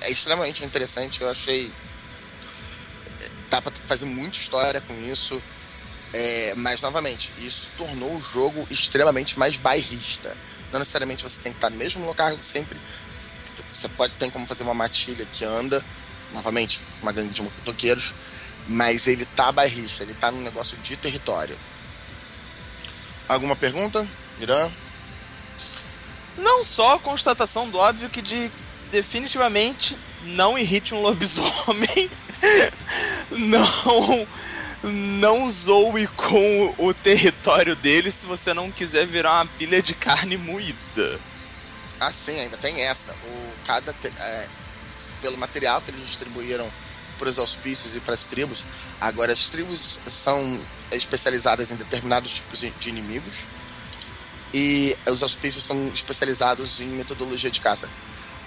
é extremamente interessante, eu achei. Fazer muita história com isso. É, mas, novamente, isso tornou o jogo extremamente mais bairrista. Não necessariamente você tem que estar no mesmo local sempre, você pode ter como fazer uma matilha que anda, novamente, uma gangue de motoqueiros, mas ele tá bairrista, ele tá num negócio de território. Alguma pergunta, Irã? Não só a constatação do óbvio que de definitivamente não irrite um lobisomem. não não zoe com o território dele se você não quiser virar uma pilha de carne moída. Ah, sim, ainda tem essa. O cada é, pelo material que eles distribuíram para os auspícios e para as tribos. Agora as tribos são especializadas em determinados tipos de inimigos e os auspícios são especializados em metodologia de caça.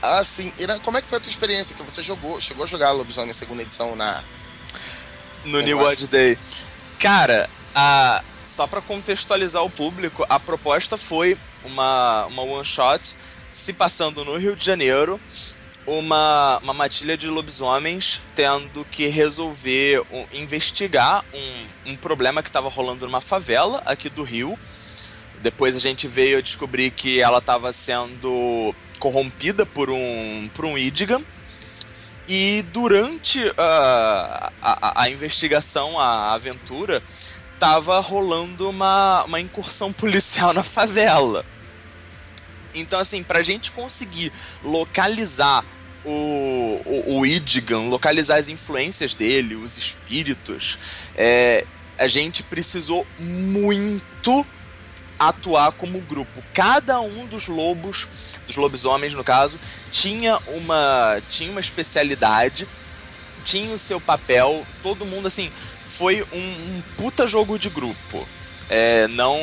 Assim, Ira, como é que foi a tua experiência? Que você jogou, chegou a jogar Lobisomem segunda edição na no New World Day. Cara, a, só para contextualizar o público, a proposta foi uma, uma one shot se passando no Rio de Janeiro, uma, uma matilha de lobisomens tendo que resolver, um, investigar um, um problema que estava rolando numa favela aqui do Rio. Depois a gente veio descobrir que ela estava sendo corrompida por um, por um Idigan e durante uh, a, a, investigação, a aventura, tava rolando uma, uma incursão policial na favela. Então, assim, pra gente conseguir localizar o, o, o Idgan, localizar as influências dele, os espíritos, é, a gente precisou muito atuar como grupo. Cada um dos lobos dos lobisomens, no caso, tinha uma, tinha uma especialidade, tinha o seu papel, todo mundo, assim, foi um, um puta jogo de grupo. É, não,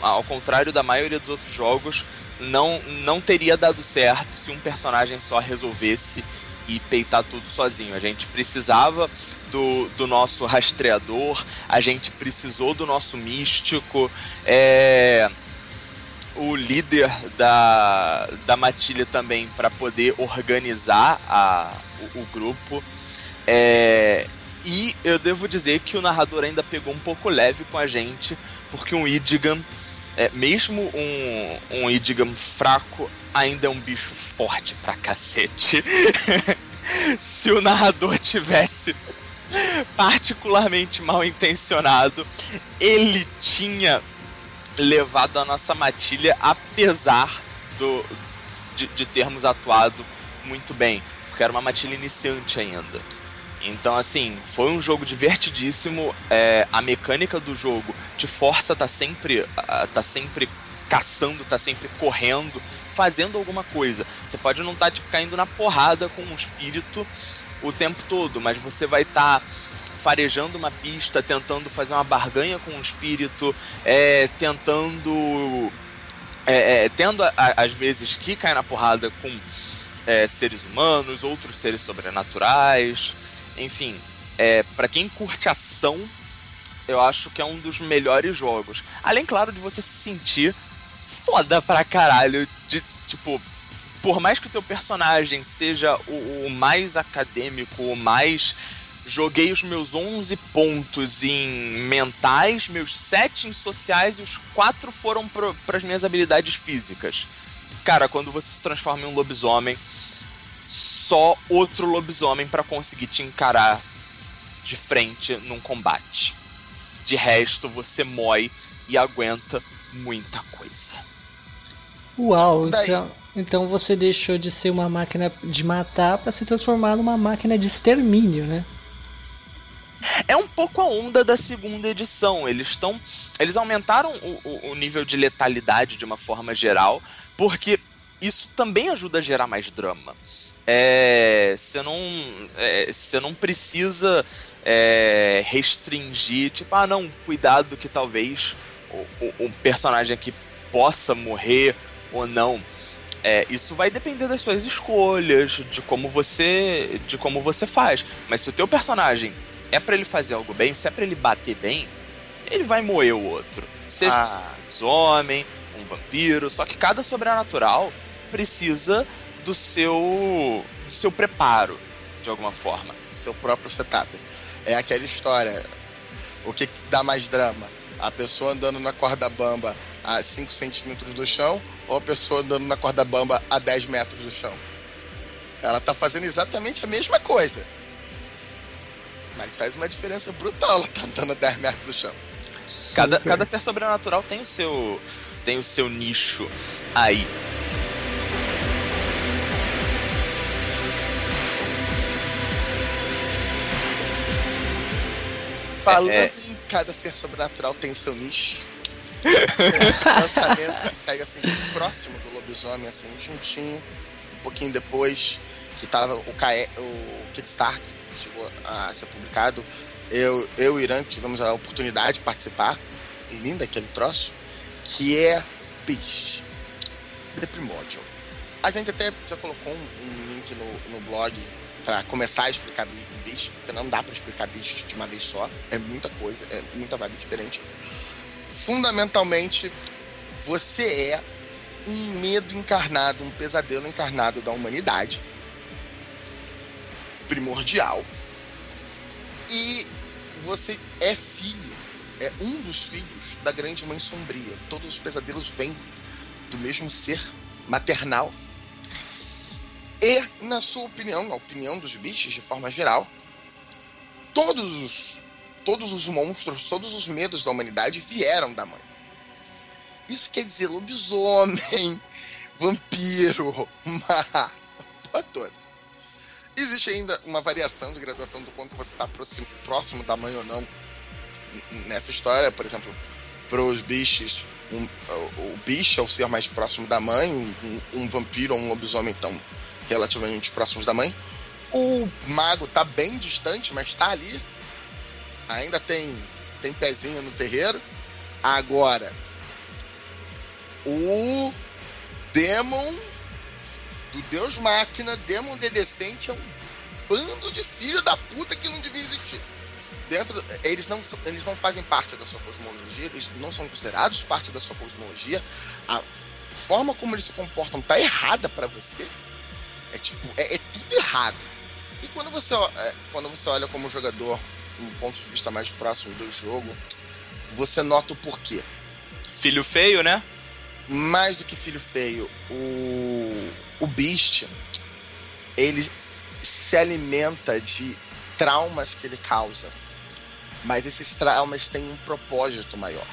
ao contrário da maioria dos outros jogos, não, não teria dado certo se um personagem só resolvesse e peitar tudo sozinho. A gente precisava do, do nosso rastreador, a gente precisou do nosso místico. É, o líder da, da matilha também para poder organizar a, o, o grupo. É, e eu devo dizer que o narrador ainda pegou um pouco leve com a gente, porque um Idigan, é, mesmo um, um Idigan fraco, ainda é um bicho forte pra cacete. Se o narrador tivesse particularmente mal intencionado, ele tinha levado a nossa matilha, apesar do, de, de termos atuado muito bem, porque era uma matilha iniciante ainda. Então, assim, foi um jogo divertidíssimo. É, a mecânica do jogo te força tá sempre, tá sempre caçando, tá sempre correndo, fazendo alguma coisa. Você pode não estar tá, tipo, caindo na porrada com um espírito o tempo todo, mas você vai estar tá farejando uma pista, tentando fazer uma barganha com o espírito, é, tentando. É, é, tendo às vezes que cai na porrada com é, seres humanos, outros seres sobrenaturais, enfim. É, para quem curte ação, eu acho que é um dos melhores jogos. Além, claro, de você se sentir foda pra caralho, de tipo, por mais que o teu personagem seja o, o mais acadêmico, o mais joguei os meus 11 pontos em mentais, meus 7 em sociais e os 4 foram para as minhas habilidades físicas. Cara, quando você se transforma em um lobisomem, só outro lobisomem para conseguir te encarar de frente num combate. De resto, você mói e aguenta muita coisa. Uau, então, então você deixou de ser uma máquina de matar para se transformar numa máquina de extermínio, né? É um pouco a onda da segunda edição. Eles estão. Eles aumentaram o, o, nível de letalidade de uma forma geral, porque isso também ajuda a gerar mais drama. É, você não, é, você não precisa é, restringir, tipo, ah, não, cuidado que talvez o, o, o personagem aqui possa morrer ou não. É, isso vai depender das suas escolhas, de como você, de como você faz. Mas se o teu personagem é para ele fazer algo bem, se é para ele bater bem, ele vai moer o outro. Seja ah. um homem, um vampiro, só que cada sobrenatural precisa do seu do seu preparo de alguma forma, seu próprio setup. É aquela história. O que dá mais drama? A pessoa andando na corda bamba a 5 centímetros do chão ou a pessoa andando na corda bamba a 10 metros do chão? Ela tá fazendo exatamente a mesma coisa Mas faz uma diferença brutal ela tá andando a 10 metros do chão. Cada, cada ser sobrenatural tem o seu tem o seu nicho aí. Falando é, é... em cada ser sobrenatural tem o seu nicho. um lançamento que segue assim próximo do lobisomem, assim, juntinho, um pouquinho depois que tava o, CAE, o Kickstarter chegou a ser publicado. Eu, eu e Irã tivemos a oportunidade de participar. Linda aquele troço. Que é Beast. The Primordial. A gente até já colocou um, um link no, no blog para começar a explicar Beast, porque não dá para explicar Beast de uma vez só. É muita coisa, é muita vibe diferente. Fundamentalmente, você é um medo encarnado, um pesadelo encarnado da humanidade. Primordial. E você é filho, é um dos filhos da grande mãe sombria. Todos os pesadelos vêm do mesmo ser maternal. E, na sua opinião, na opinião dos bichos de forma geral, todos os, todos os monstros, todos os medos da humanidade vieram da mãe. Isso quer dizer lobisomem, vampiro, má, toda. Existe ainda uma variação de graduação do quanto você está próximo, da mãe ou não nessa história. Por exemplo, para os bichos, um, o, o, bicho é o ser mais próximo da mãe, um, um vampiro ou um lobisomem estão relativamente próximos da mãe. O mago está bem distante, mas está ali. Ainda tem, tem pezinho no terreiro. Agora, o Demon do Deus Máquina, Demon Dedecente é um bando de filho da puta que não devia existir. Dentro, eles não, eles não fazem parte da sua cosmologia, eles não são considerados parte da sua cosmologia. A forma como eles se comportam tá errada para você. É tipo, é, é, tudo errado. E quando você, é, quando você olha como jogador, um ponto de vista mais próximo do jogo, você nota o porquê. Filho feio, né? Mais do que filho feio, o o Beast, ele se alimenta de traumas que ele causa. Mas esses traumas têm um propósito maior.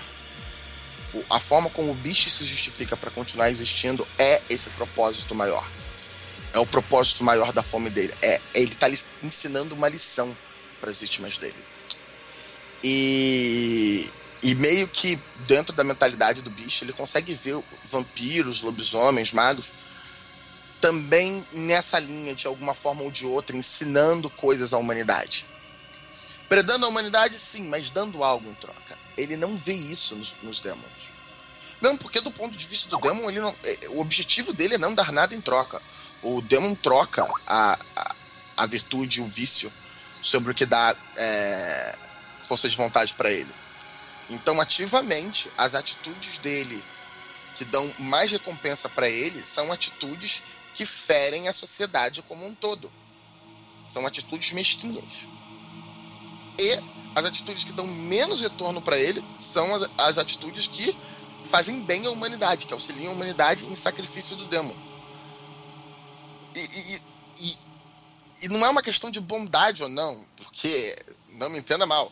A forma como o Beast se justifica para continuar existindo é esse propósito maior. É o propósito maior da fome dele. É, ele está ensinando uma lição para as vítimas dele. E, e meio que dentro da mentalidade do bicho, ele consegue ver vampiros, lobisomens, magos também nessa linha, de alguma forma ou de outra, ensinando coisas à humanidade. Predando a humanidade, sim, mas dando algo em troca. Ele não vê isso nos, nos demons. Não, porque do ponto de vista do demon, ele não, é, o objetivo dele é não dar nada em troca. O demon troca a, a, a virtude, o vício, sobre o que dá é, força de vontade para ele. Então, ativamente, as atitudes dele que dão mais recompensa para ele são atitudes que ferem a sociedade como um todo. São atitudes mesquinhas. E as atitudes que dão menos retorno para ele são as, as, atitudes que fazem bem à humanidade, que auxiliam a humanidade em sacrifício do demon. E, e, e, e não é uma questão de bondade ou não, porque, não me entenda mal,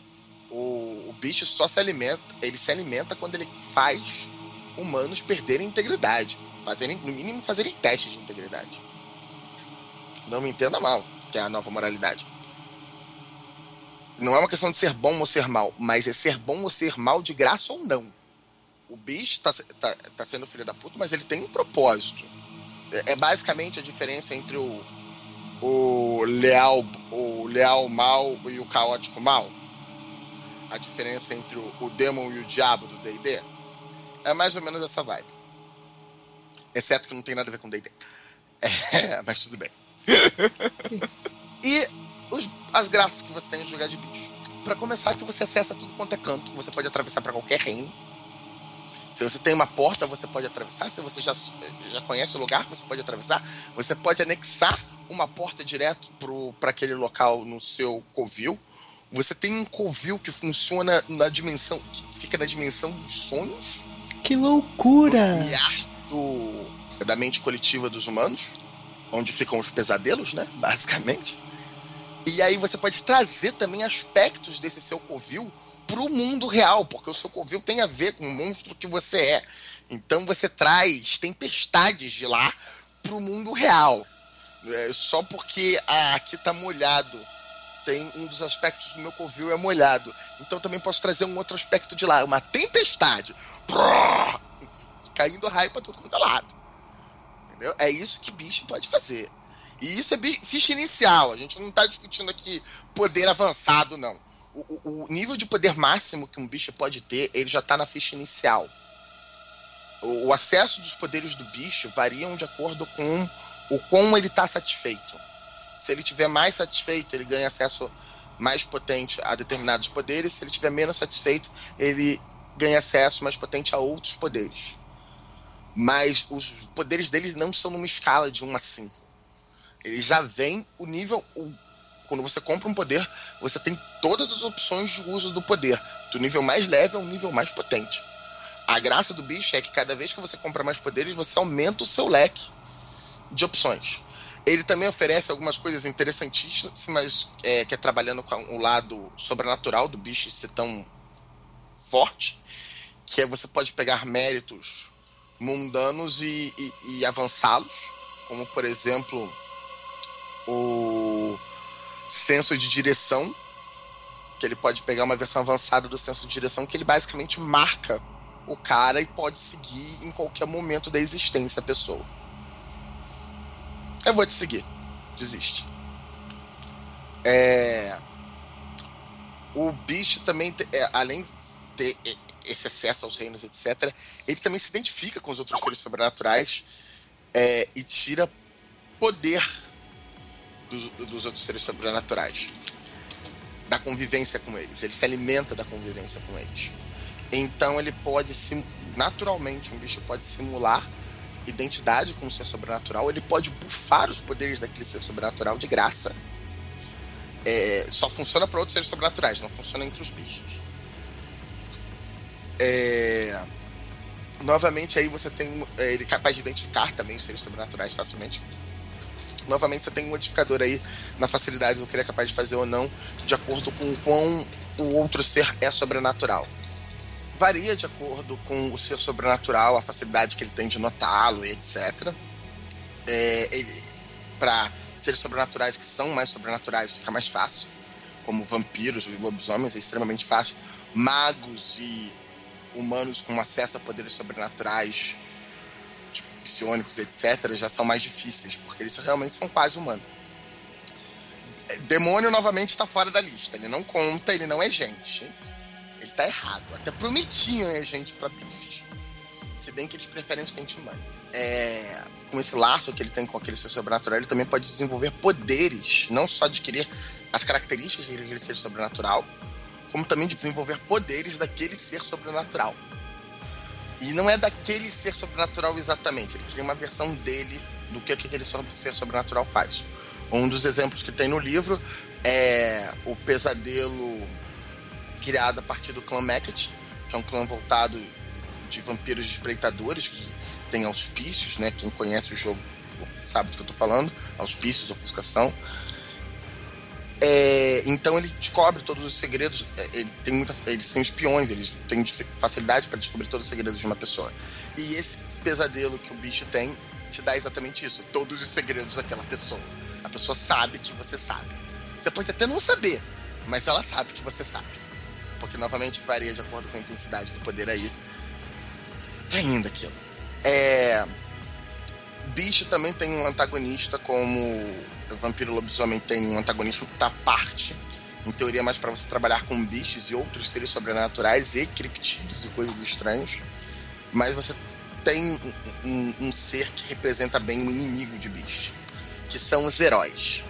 o, o bicho só se alimenta, ele se alimenta quando ele faz humanos perderem integridade fazerem, no mínimo, fazerem testes de integridade. Não me entenda mal, que é a nova moralidade. Não é uma questão de ser bom ou ser mal, mas é ser bom ou ser mal de graça ou não. O bicho tá, tá, tá sendo filho da puta, mas ele tem um propósito. É, é basicamente a diferença entre o, o leal o leal mal e o caótico mal. A diferença entre o, o demon e o diabo do D&D. É mais ou menos essa vibe. Exceto que não tem nada a ver com D&D. É, mas tudo bem. e os, as graças que você tem de jogar de bicho. Para começar, que você acessa tudo quanto é canto. Você pode atravessar para qualquer reino. Se você tem uma porta, você pode atravessar. Se você já, já conhece o lugar, você pode atravessar. Você pode anexar uma porta direto para aquele local no seu covil. Você tem um covil que funciona na dimensão. que fica na dimensão dos sonhos. Que loucura! Do, da mente coletiva dos humanos, onde ficam os pesadelos, né? Basicamente. E aí você pode trazer também aspectos desse seu covil pro mundo real, porque o seu covil tem a ver com o monstro que você é. Então você traz tempestades de lá pro mundo real. É, só porque ah, aqui tá molhado tem um dos aspectos do meu covil é molhado. Então também posso trazer um outro aspecto de lá, uma tempestade. Prrr, caindo raio pra tudo quanto é lado. Entendeu? É isso que bicho pode fazer. E isso é ficha inicial. A gente não está discutindo aqui poder avançado, não. O, o, o, nível de poder máximo que um bicho pode ter, ele já está na ficha inicial. O, o, acesso dos poderes do bicho variam de acordo com o como ele está satisfeito. Se ele tiver mais satisfeito, ele ganha acesso mais potente a determinados poderes. Se ele tiver menos satisfeito, ele ganha acesso mais potente a outros poderes. Mas os poderes deles não são numa escala de 1 a 5. Ele já vem o nível. O, quando você compra um poder, você tem todas as opções de uso do poder. Do nível mais leve ao nível mais potente. A graça do bicho é que cada vez que você compra mais poderes, você aumenta o seu leque de opções. Ele também oferece algumas coisas interessantíssimas, é, que é trabalhando com o lado sobrenatural do bicho ser tão forte, que é você pode pegar méritos mundanos e, e, e avançá-los, como por exemplo o senso de direção, que ele pode pegar uma versão avançada do senso de direção, que ele basicamente marca o cara e pode seguir em qualquer momento da existência a pessoa. Eu vou te seguir. Desiste. É... O bicho também, é, além de ter esse acesso aos reinos, etc., ele também se identifica com os outros seres sobrenaturais é, e tira poder dos, dos outros seres sobrenaturais. Da convivência com eles. Ele se alimenta da convivência com eles. Então ele pode, naturalmente, um bicho pode simular identidade com o ser sobrenatural, ele pode bufar os poderes daquele ser sobrenatural de graça. É, só funciona para outros seres sobrenaturais, não funciona entre os bichos. É, novamente aí você tem é, ele é capaz de identificar também os seres sobrenaturais facilmente. Novamente você tem um modificador aí na facilidade do que ele é capaz de fazer ou não, de acordo com o quão o outro ser é sobrenatural varia de acordo com o ser sobrenatural, a facilidade que ele tem de notá-lo e etc. É, para seres sobrenaturais que são mais sobrenaturais fica mais fácil, como vampiros e lobisomens é extremamente fácil. Magos e humanos com acesso a poderes sobrenaturais, tipo psionicos, etc., já são mais difíceis, porque eles realmente são quase humanos. É, demônio novamente está fora da lista. Ele não conta, ele não é gente ele tá errado. Até prometiam a gente pra bicho. Se bem que eles preferem o Sentimani. É, com esse laço que ele tem com aquele ser sobrenatural, ele também pode desenvolver poderes, não só adquirir as características daquele ser sobrenatural, como também desenvolver poderes daquele ser sobrenatural. E não é daquele ser sobrenatural exatamente, ele cria uma versão dele do que aquele ser sobrenatural faz. Um dos exemplos que tem no livro é o pesadelo criada a partir do clã Meket, que é um clã voltado de vampiros espreitadores, que tem auspícios, né? Quem conhece o jogo sabe do que eu tô falando, auspícios, ofuscação. É, então ele descobre todos os segredos. É, ele tem muita, eles são espiões, eles têm facilidade para descobrir todos os segredos de uma pessoa. E esse pesadelo que o bicho tem te dá exatamente isso: todos os segredos daquela pessoa. A pessoa sabe que você sabe. Você pode até não saber, mas ela sabe que você sabe porque novamente varia de acordo com a intensidade do poder aí. Ainda aquilo. É... Bicho também tem um antagonista, como Vampiro Lobisomem tem um antagonista da parte. Em teoria, mais para você trabalhar com bichos e outros seres sobrenaturais e criptídeos e coisas estranhas. Mas você tem um, um, um ser que representa bem o inimigo de bicho, que são os heróis.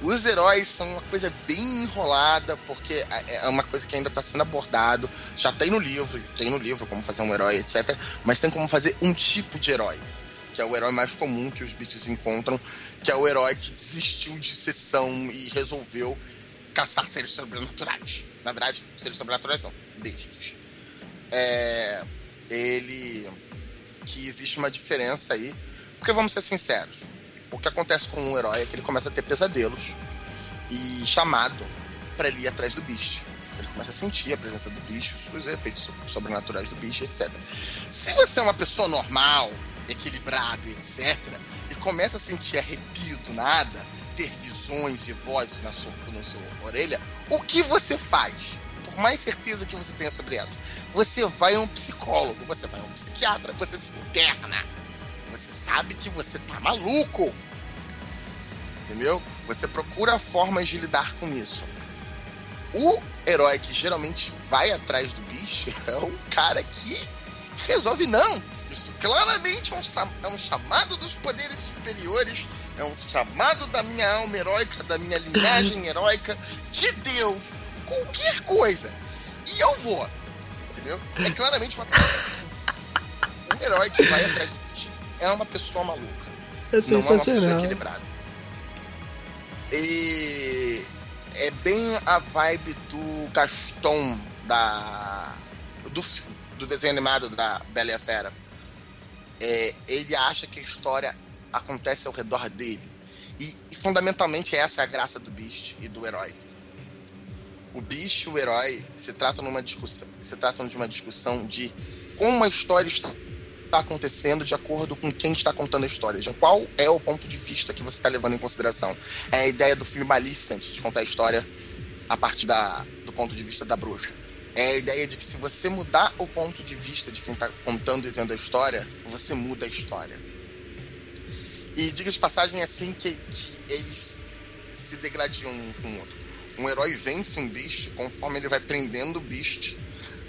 Os heróis são uma coisa bem enrolada, porque é, é uma coisa que ainda está sendo abordado. Já tem no livro, tem no livro como fazer um herói, etc. Mas tem como fazer um tipo de herói, que é o herói mais comum que os beats encontram, que é o herói que desistiu de sessão e resolveu caçar seres sobrenaturais. Na verdade, seres sobrenaturais não, bichos. É, ele. que existe uma diferença aí, porque vamos ser sinceros o que acontece com um herói é que ele começa a ter pesadelos e chamado para ele ir atrás do bicho. Começa a sentir a presença do bicho, os efeitos sobrenaturais do bicho, etc. Se você é uma pessoa normal, equilibrada, etc., e começa a sentir arrepio do nada, ter visões e vozes na sua, na sua orelha, o que você faz? Por mais certeza que você tenha sobre elas, você vai a um psicólogo, você vai a um psiquiatra, você se interna. Você sabe que você tá maluco. Entendeu? Você procura formas de lidar com isso. O herói que geralmente vai atrás do bicho é o cara que resolve não. Isso claramente é um, é um chamado dos poderes superiores, é um chamado da minha alma heróica, da minha linhagem heróica, de Deus, qualquer coisa. E eu vou. Entendeu? É claramente uma coisa. Um herói que vai atrás do bicho é uma pessoa maluca. É não é uma pessoa equilibrada. E é bem a vibe do Gaston da do, do desenho animado da Bela e a Fera. É, ele acha que a história acontece ao redor dele. E, e, fundamentalmente essa é a graça do Beast e do herói. O Beast e o herói se tratam numa discussão, se tratam de uma discussão de como a história está está acontecendo de acordo com quem está contando a história. Já qual é o ponto de vista que você está levando em consideração? É a ideia do filme Maleficent, de contar a história a partir da, do ponto de vista da bruxa. É a ideia de que se você mudar o ponto de vista de quem está contando e vendo a história, você muda a história. E diga de passagem é assim que, que eles se degradiam um com o outro. Um herói vence um bicho conforme ele vai prendendo o bicho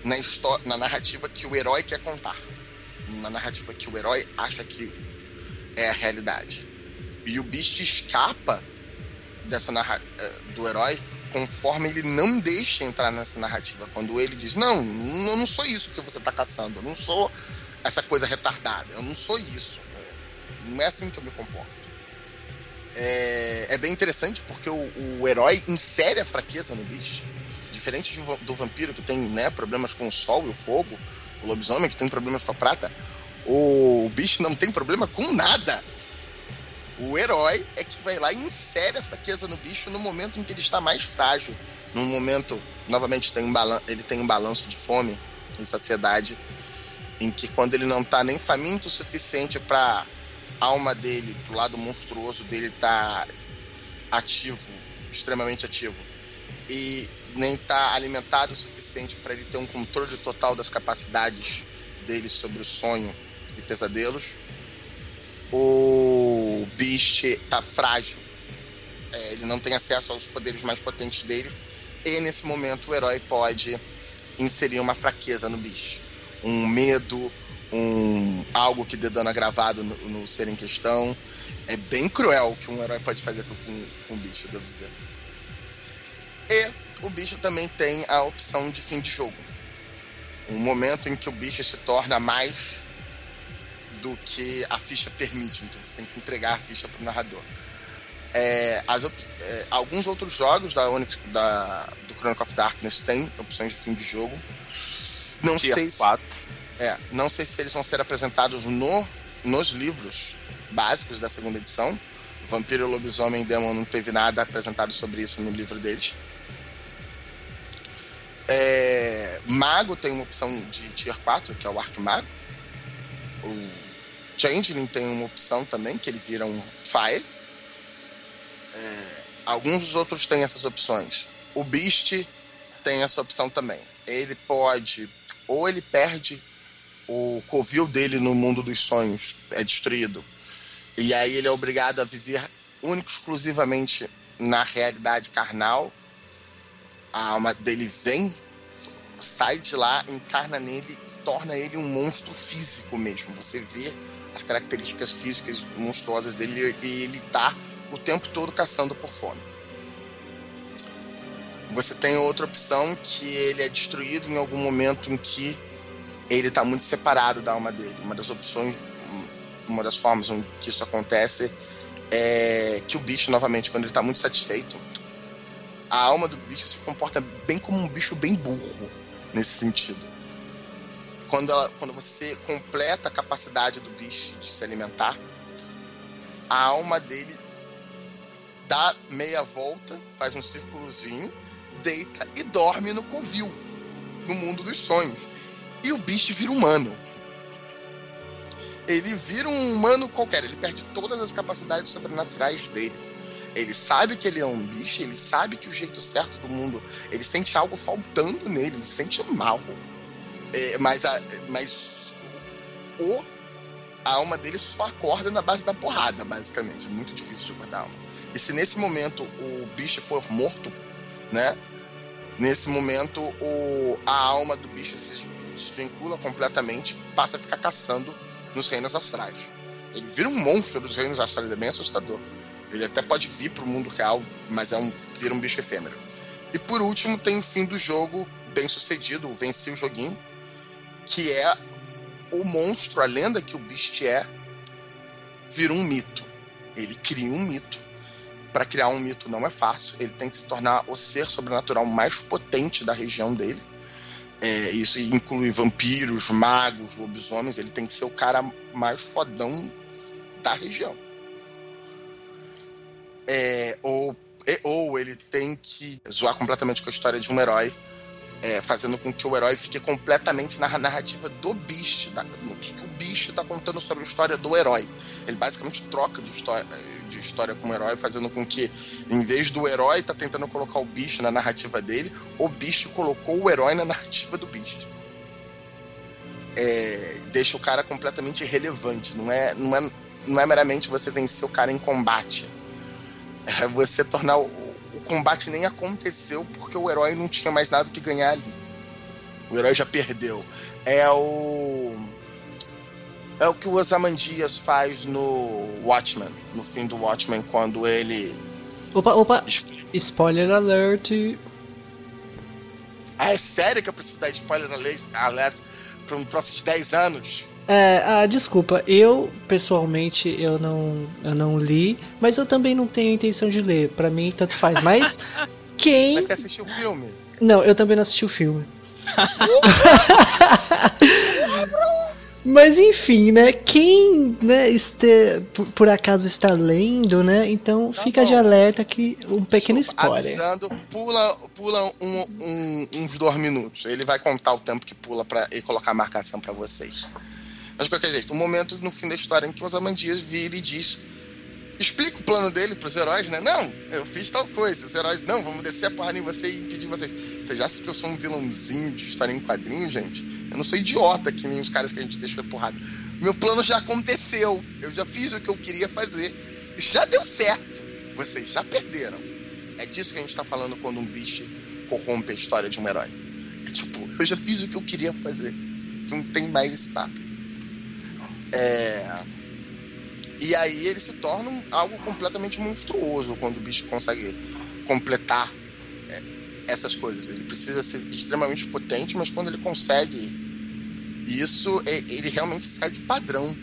na, na narrativa que o herói quer contar uma narrativa que o herói acha que é a realidade. E o Beast escapa dessa narra eh, do herói conforme ele não deixa entrar nessa narrativa. Quando ele diz: Não, eu não sou isso que você está caçando, eu não sou essa coisa retardada, eu não sou isso. Não é assim que eu me comporto. É, é bem interessante porque o, o, herói insere a fraqueza no bicho. Diferente do, do vampiro que tem né, problemas com o sol e o fogo, o lobisomem que tem problemas com a prata, o bicho não tem problema com nada. O herói é que vai lá e insere a fraqueza no bicho no momento em que ele está mais frágil. No momento, novamente, tem um ele tem um balanço de fome e saciedade, em que quando ele não está nem faminto o suficiente para alma dele, pro lado monstruoso dele tá ativo, extremamente ativo, e nem está alimentado o suficiente para ele ter um controle total das capacidades dele sobre o sonho e pesadelos. O Beast está frágil. É, ele não tem acesso aos poderes mais potentes dele. E nesse momento o herói pode inserir uma fraqueza no Beast. Um medo, um algo que dê dano agravado no, no ser em questão. É bem cruel o que um herói pode fazer com, com, com o bicho, devo dizer. E o bicho também tem a opção de fim de jogo. Um momento em que o bicho se torna mais do que a ficha permite, então você tem que entregar a ficha para o narrador. É, é, alguns outros jogos da, Onyx, da do Chronicle of Darkness têm opções de fim de jogo. Não sei se, é, não sei se eles vão ser apresentados no, nos livros básicos da segunda edição. Vampiro e Lobisomem Demon não teve nada apresentado sobre isso no livro deles. É, Mago tem uma opção de Tier 4, que é o Arco Mago. O Changeling tem uma opção também, que ele vira um Fire. É, alguns dos outros têm essas opções. O Beast tem essa opção também. Ele pode, ou ele perde o covil dele no mundo dos sonhos, é destruído. E aí ele é obrigado a viver único exclusivamente na realidade carnal a alma dele vem, sai de lá, encarna nele e torna ele um monstro físico mesmo. Você vê as características físicas monstruosas dele e ele tá o tempo todo caçando por fome. Você tem outra opção que ele é destruído em algum momento em que ele está muito separado da alma dele. Uma das opções, uma das formas em que isso acontece é que o bicho, novamente, quando ele está muito satisfeito, a alma do bicho se comporta bem como um bicho bem burro nesse sentido. Quando, ela, quando você completa a capacidade do bicho de se alimentar, a alma dele dá meia volta, faz um círculozinho, deita e dorme no covil, no mundo dos sonhos. E o bicho vira humano. Ele vira um humano qualquer, ele perde todas as capacidades sobrenaturais dele. Ele sabe que ele é um bicho, ele sabe que o jeito certo do mundo, ele sente algo faltando nele, ele sente mal. É, mas, a, mas o, a alma dele só acorda na base da porrada, basicamente. É muito difícil de acordar a alma. E se nesse momento o bicho for morto, né? Nesse momento o, a alma do bicho se desvincula completamente, passa a ficar caçando nos reinos astrais. Ele vira um monstro dos reinos astrais, é bem assustador. Ele até pode vir para o mundo real, mas é um, vira um bicho efêmero. E por último, tem o fim do jogo bem sucedido, o Venci o Joguinho, que é o monstro, a lenda que o Beast é, vira um mito. Ele cria um mito. Para criar um mito não é fácil, ele tem que se tornar o ser sobrenatural mais potente da região dele. É, isso inclui vampiros, magos, lobisomens. Ele tem que ser o cara mais fodão da região é, ou, ou ele tem que zoar completamente com a história de um herói, é, fazendo com que o herói fique completamente na narrativa do bicho, da, no que o bicho está contando sobre a história do herói. Ele basicamente troca de história, de história com o herói, fazendo com que, em vez do herói tá tentando colocar o bicho na narrativa dele, o bicho colocou o herói na narrativa do bicho. É, deixa o cara completamente irrelevante. Não é, não, é, não é meramente você vencer o cara em combate é você tornar o, o combate nem aconteceu porque o herói não tinha mais nada que ganhar ali. O herói já perdeu. É o é o que o Osamandias faz no Watchmen, no fim do Watchmen, quando ele. Opa, opa! Spoiler alert! Ah, é sério que eu preciso dar spoiler alert para um próximo de 10 anos? É, ah, desculpa, eu pessoalmente eu não, eu não li, mas eu também não tenho intenção de ler. Para mim tanto faz. Mas quem? Mas você assistiu o filme? Não, eu também não assisti o filme. Mas enfim, né? Quem né, este, por, por, acaso está lendo, né? Então tá fica bom. de alerta que um pequeno Desculpa, spoiler. Avisando, pula, pula um, um, uns dois minutos. Ele vai contar o tempo que pula para e colocar a marcação para vocês. Mas de qualquer jeito, um momento no fim da história em que o Osamandias vira e diz. Explica o plano dele pros heróis, né? Não, eu fiz tal coisa. Os heróis, não, vamos descer a porrada em você e impedir vocês. Você já sabe que eu sou um vilãozinho de história em quadrinhos, gente? Eu não sou idiota que nem os caras que a gente deixou porrada. Meu plano já aconteceu. Eu já fiz o que eu queria fazer. Já deu certo. Vocês já perderam. É disso que a gente tá falando quando um bicho corrompe a história de um herói. É tipo, eu já fiz o que eu queria fazer. Não tem mais esse papo. É... E aí ele se torna algo completamente monstruoso quando o bicho consegue completar é, essas coisas. Ele precisa ser extremamente potente, mas quando ele consegue isso, é, ele realmente sai de padrão.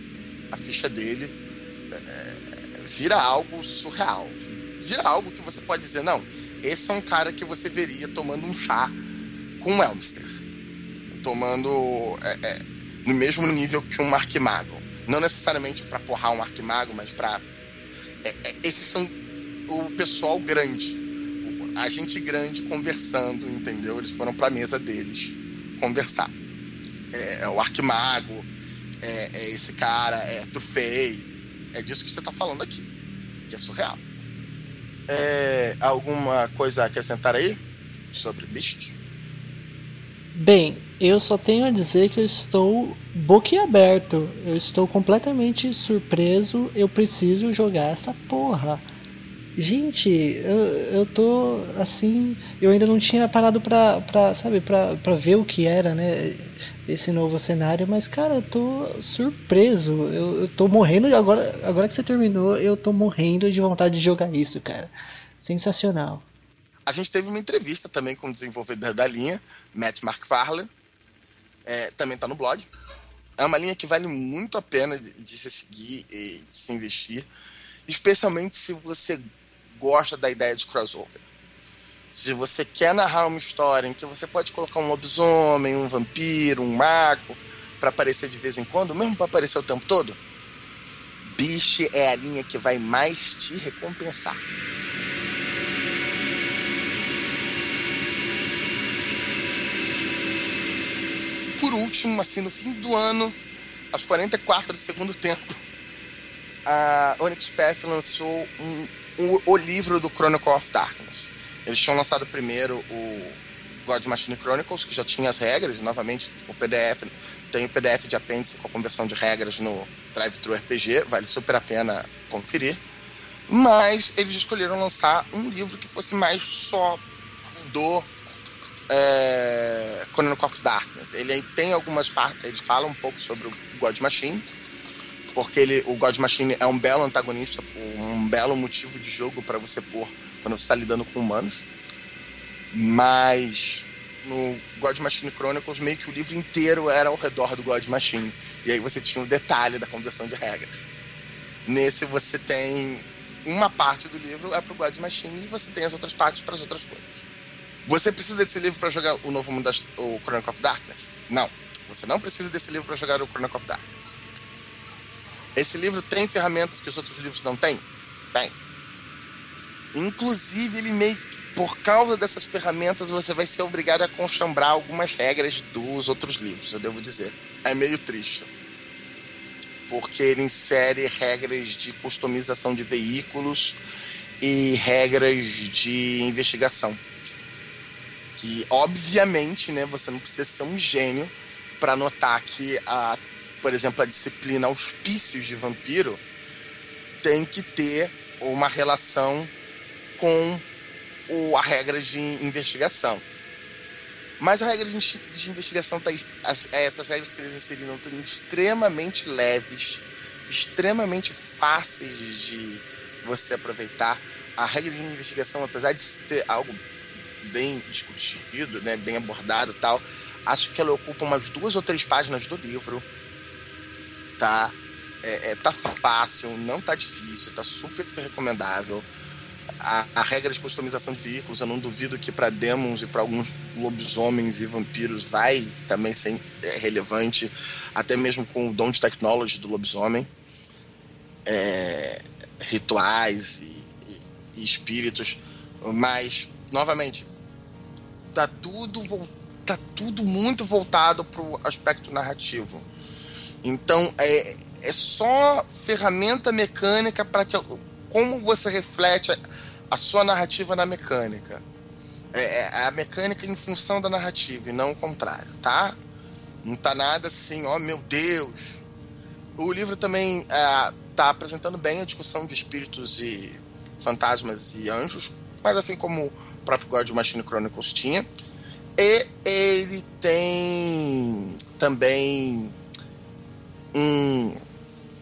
A ficha dele é, vira algo surreal. Vira algo que você pode dizer, não, esse é um cara que você veria tomando um chá com o Elmster. Tomando é, é, no mesmo nível que um Arquimago. Não necessariamente para porrar um Arquimago, mas para. É, é, esses são o pessoal grande. A gente grande conversando, entendeu? Eles foram para a mesa deles conversar. É, é o Arquimago, é, é, esse cara, é Trufei. É disso que você está falando aqui, que é surreal. É, alguma coisa a acrescentar aí sobre Beast? Bem, eu só tenho a dizer que eu estou boquiaberto. Eu estou completamente surpreso. Eu preciso jogar essa porra. Gente, eu, eu tô assim. Eu ainda não tinha parado pra, pra sabe, pra, pra ver o que era, né? Esse novo cenário, mas cara, eu tô surpreso. Eu, eu tô morrendo. Agora, agora que você terminou, eu tô morrendo de vontade de jogar isso, cara. Sensacional. A gente teve uma entrevista também com o desenvolvedor da linha, Matt McFarlane. É, também está no blog. É uma linha que vale muito a pena de, de se seguir e de se investir, especialmente se você gosta da ideia de crossover. Se você quer narrar uma história em que você pode colocar um lobisomem, um vampiro, um mago, para aparecer de vez em quando, mesmo para aparecer o tempo todo, Biche é a linha que vai mais te recompensar. Por último, assim, no fim do ano, aos 44 do segundo tempo, a Onyx Path lançou um, um, o livro do Chronicle of Darkness. Eles tinham lançado primeiro o God Machine Chronicles, que já tinha as regras, e novamente o PDF tem o PDF de apêndice com a conversão de regras no Drive-Thru RPG, vale super a pena conferir. Mas eles escolheram lançar um livro que fosse mais só do é, Chronicle of Darkness. Ele tem algumas partes, eles falam um pouco sobre o God Machine, porque ele, o God Machine é um belo antagonista, um belo motivo de jogo para você pôr quando você está lidando com humanos. Mas no God Machine Chronicles, meio que o livro inteiro era ao redor do God Machine. E aí você tinha o detalhe da conversão de regras. Nesse você tem uma parte do livro é pro God Machine e você tem as outras partes para as outras coisas. Você precisa desse livro para jogar o novo mundo, das, o Chronicle of Darkness? Não. Você não precisa desse livro para jogar o Chronicle of Darkness. Esse livro tem ferramentas que os outros livros não têm? Tem. Inclusive, ele meio por causa dessas ferramentas, você vai ser obrigado a conchambrar algumas regras dos outros livros, eu devo dizer. É meio triste. Porque ele insere regras de customização de veículos e regras de investigação. Que, obviamente, né, você não precisa ser um gênio para notar que, a, por exemplo, a disciplina auspícios de vampiro tem que ter uma relação com o, a regra de investigação. Mas a regra de, de investigação tá, as, essas regras que eles inseriram estão extremamente leves, extremamente fáceis de você aproveitar. A regra de investigação, apesar de ter algo bem discutido, né, bem abordado tal, acho que ela ocupa umas duas ou três páginas do livro. Tá? É, é, tá fácil, não tá difícil, tá super recomendável a, a, regra de customização de veículos, eu não duvido que para demons e para alguns lobisomens e vampiros vai também ser é, relevante, até mesmo com o dom de technology do lobisomem. É, rituais e, e, e, espíritos, mas, novamente, tá tudo, tá tudo muito voltado para o aspecto narrativo. Então, é, é só ferramenta mecânica para como você reflete a sua narrativa na mecânica. É, é, a mecânica em função da narrativa e não o contrário, tá? Não tá nada assim, ó oh, meu Deus. O livro também é, tá apresentando bem a discussão de espíritos e fantasmas e anjos, mas assim como o próprio God Machine Chronicles tinha. E ele tem também um,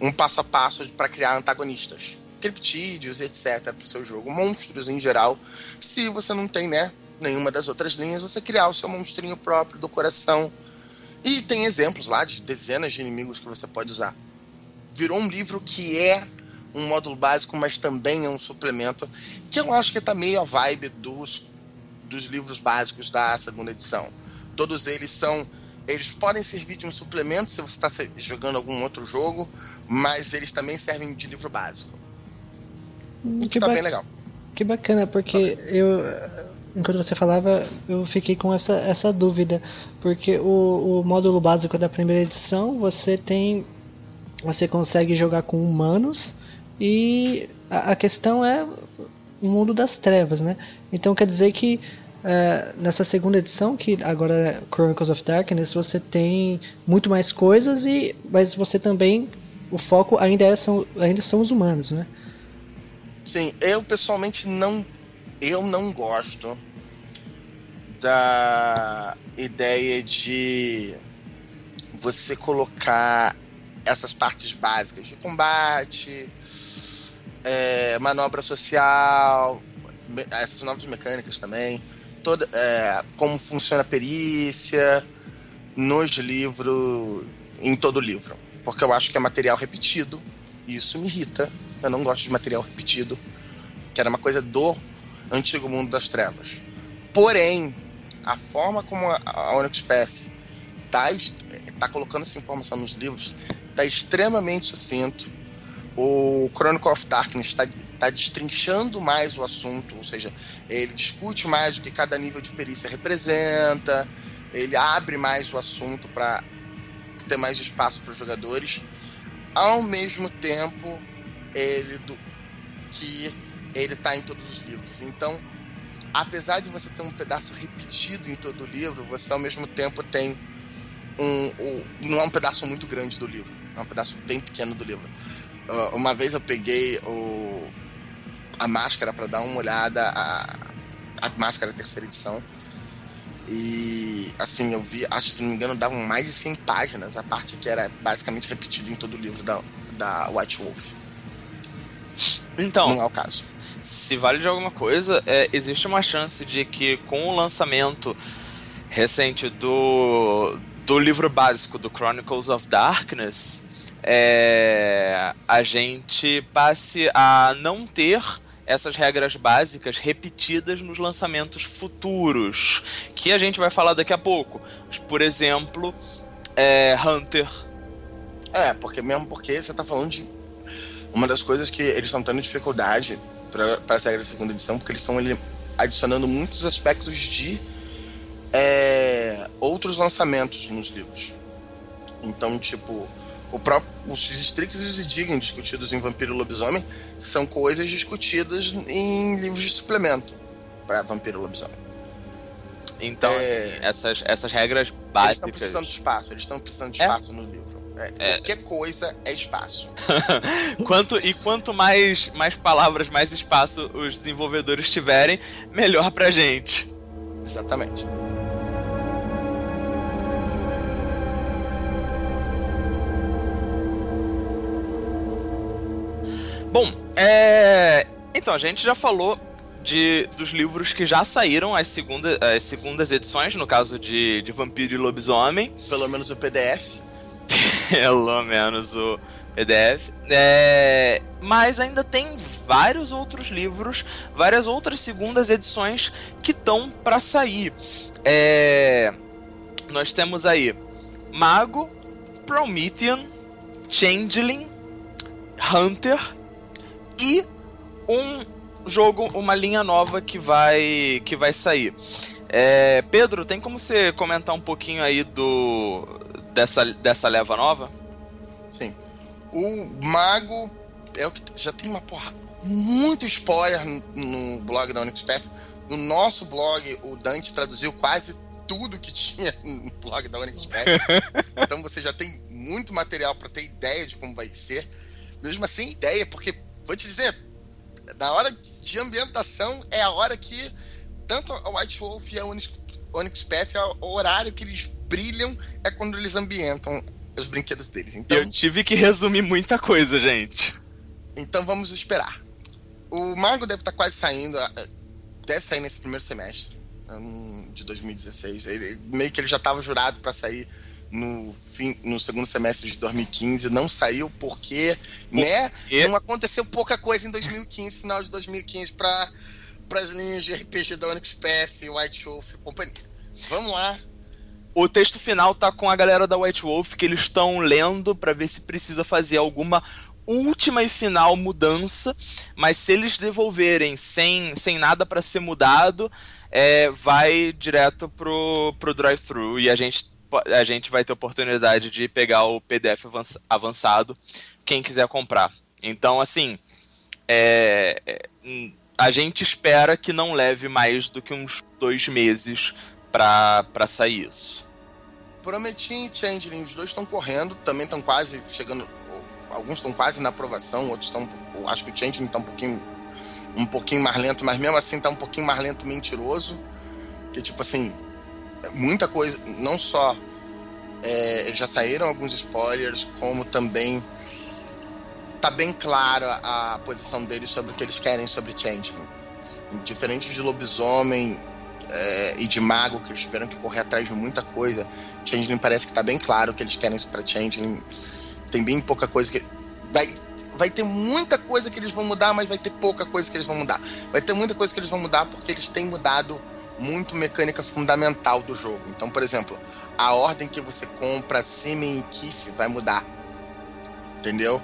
um passo a passo para criar antagonistas criptídeos, etc., para o seu jogo, monstros em geral. Se você não tem, né, nenhuma das outras linhas, você criar o seu monstrinho próprio do coração. E tem exemplos lá de dezenas de inimigos que você pode usar. Virou um livro que é um módulo básico, mas também é um suplemento, que eu acho que está meio a vibe dos, dos livros básicos da segunda edição. Todos eles são. Eles podem servir de um suplemento se você está jogando algum outro jogo, mas eles também servem de livro básico. O que tá bem legal. Que bacana, porque eu. Enquanto você falava, eu fiquei com essa, essa dúvida. Porque o, o módulo básico da primeira edição, você tem. Você consegue jogar com humanos e a, a questão é o mundo das trevas, né? Então quer dizer que Uh, nessa segunda edição, que agora é Chronicles of Darkness, você tem muito mais coisas, e mas você também. O foco ainda, é, são, ainda são os humanos, né? Sim, eu pessoalmente não. Eu não gosto da ideia de você colocar essas partes básicas de combate, é, manobra social, essas novas mecânicas também, toda, é, como funciona a perícia nos livros, em todo livro. Porque eu acho que é material repetido e isso me irrita eu não gosto de material repetido, que era uma coisa do antigo mundo das trevas. Porém, a forma como a Onyx Path está tá colocando essa informação nos livros está extremamente sucinto. O Chronicle of Darkness está tá destrinchando mais o assunto, ou seja, ele discute mais o que cada nível de perícia representa, ele abre mais o assunto para ter mais espaço para os jogadores, ao mesmo tempo ele do, que ele está em todos os livros. Então, apesar de você ter um pedaço repetido em todo o livro, você ao mesmo tempo tem um, um não é um pedaço muito grande do livro, é um pedaço bem pequeno do livro. Uh, uma vez eu peguei o, a máscara para dar uma olhada, a, a máscara terceira edição. E assim, eu vi, acho que se não me engano, davam mais de 100 páginas, a parte que era basicamente repetida em todo o livro da, da White Wolf. Então. Não é o caso. Se vale de alguma coisa, é, existe uma chance de que com o lançamento recente do, do livro básico do Chronicles of Darkness, é, a gente passe a não ter essas regras básicas repetidas nos lançamentos futuros, que a gente vai falar daqui a pouco. Por exemplo, é, Hunter. É, porque mesmo porque você está falando de uma das coisas que eles estão tendo dificuldade para essa regra da segunda edição, porque eles estão adicionando muitos aspectos de é, outros lançamentos nos livros. Então, tipo, o próprio, os Strix e os Digging discutidos em Vampiro e Lobisomem são coisas discutidas em livros de suplemento para Vampiro e Lobisomem. Então, é... assim, essas, essas regras básicas. Eles estão precisando de espaço, eles estão precisando de é? espaço é? no livro. É, qualquer coisa é espaço. quanto, e quanto mais, mais palavras, mais espaço os desenvolvedores tiverem, melhor pra gente. Exatamente. Bom, é... então a gente já falou de, dos livros que já saíram, as, segunda, as segundas edições, no caso de, de Vampiro e Lobisomem. Pelo menos o PDF. Pelo menos o PDF. É... Mas ainda tem vários outros livros, várias outras segundas edições que estão para sair. É... Nós temos aí Mago, Promethean, Changeling, Hunter e um jogo, uma linha nova que vai que vai sair. É, Pedro, tem como você comentar um pouquinho aí do dessa, dessa leva nova? Sim. O Mago é o que já tem uma porra muito spoiler no, blog da Onyx Path. No nosso blog, o Dante traduziu quase tudo que tinha no blog da Onyx Path. então você já tem muito material para ter ideia de como vai ser. Mesmo assim, ideia, porque vou te dizer, na hora de ambientação é a hora que tanto a White Wolf e a Onyx, Onyx Path, é o horário que eles brilham é quando eles ambientam os brinquedos deles. Então, Eu tive que resumir muita coisa, gente. Então vamos esperar. O Mago deve estar quase saindo, deve sair nesse primeiro semestre de 2016. Ele, meio que ele já estava jurado para sair no, fim, no segundo semestre de 2015, não saiu porque, Por né, quê? não aconteceu pouca coisa em 2015, final de 2015, para as linhas de RPG da Onyx Path, White Wolf e companhia. Vamos lá. O texto final tá com a galera da White Wolf que eles estão lendo para ver se precisa fazer alguma última e final mudança, mas se eles devolverem sem, sem nada para ser mudado, é, vai direto pro, pro drive-thru e a gente a gente vai ter oportunidade de pegar o PDF avançado, quem quiser comprar. Então, assim, é, é, a gente espera que não leve mais do que uns dois meses para sair isso. Prometi e Changeling, os dois estão correndo, também estão quase chegando. Alguns estão quase na aprovação, outros estão. Acho que o Changeling está um pouquinho, um pouquinho mais lento, mas mesmo assim está um pouquinho mais lento mentiroso. Que tipo assim, muita coisa, não só é, já saíram alguns spoilers, como também tá bem clara a posição deles sobre o que eles querem sobre Changeling. Diferente de lobisomem é, e de mago, que eles tiveram que correr atrás de muita coisa, Changeling parece que tá bem claro o que eles querem para Changeling. Tem bem pouca coisa que. Vai, vai ter muita coisa que eles vão mudar, mas vai ter pouca coisa que eles vão mudar. Vai ter muita coisa que eles vão mudar porque eles têm mudado muito mecânica fundamental do jogo. Então, por exemplo, a ordem que você compra Semen e Kiff vai mudar. Entendeu?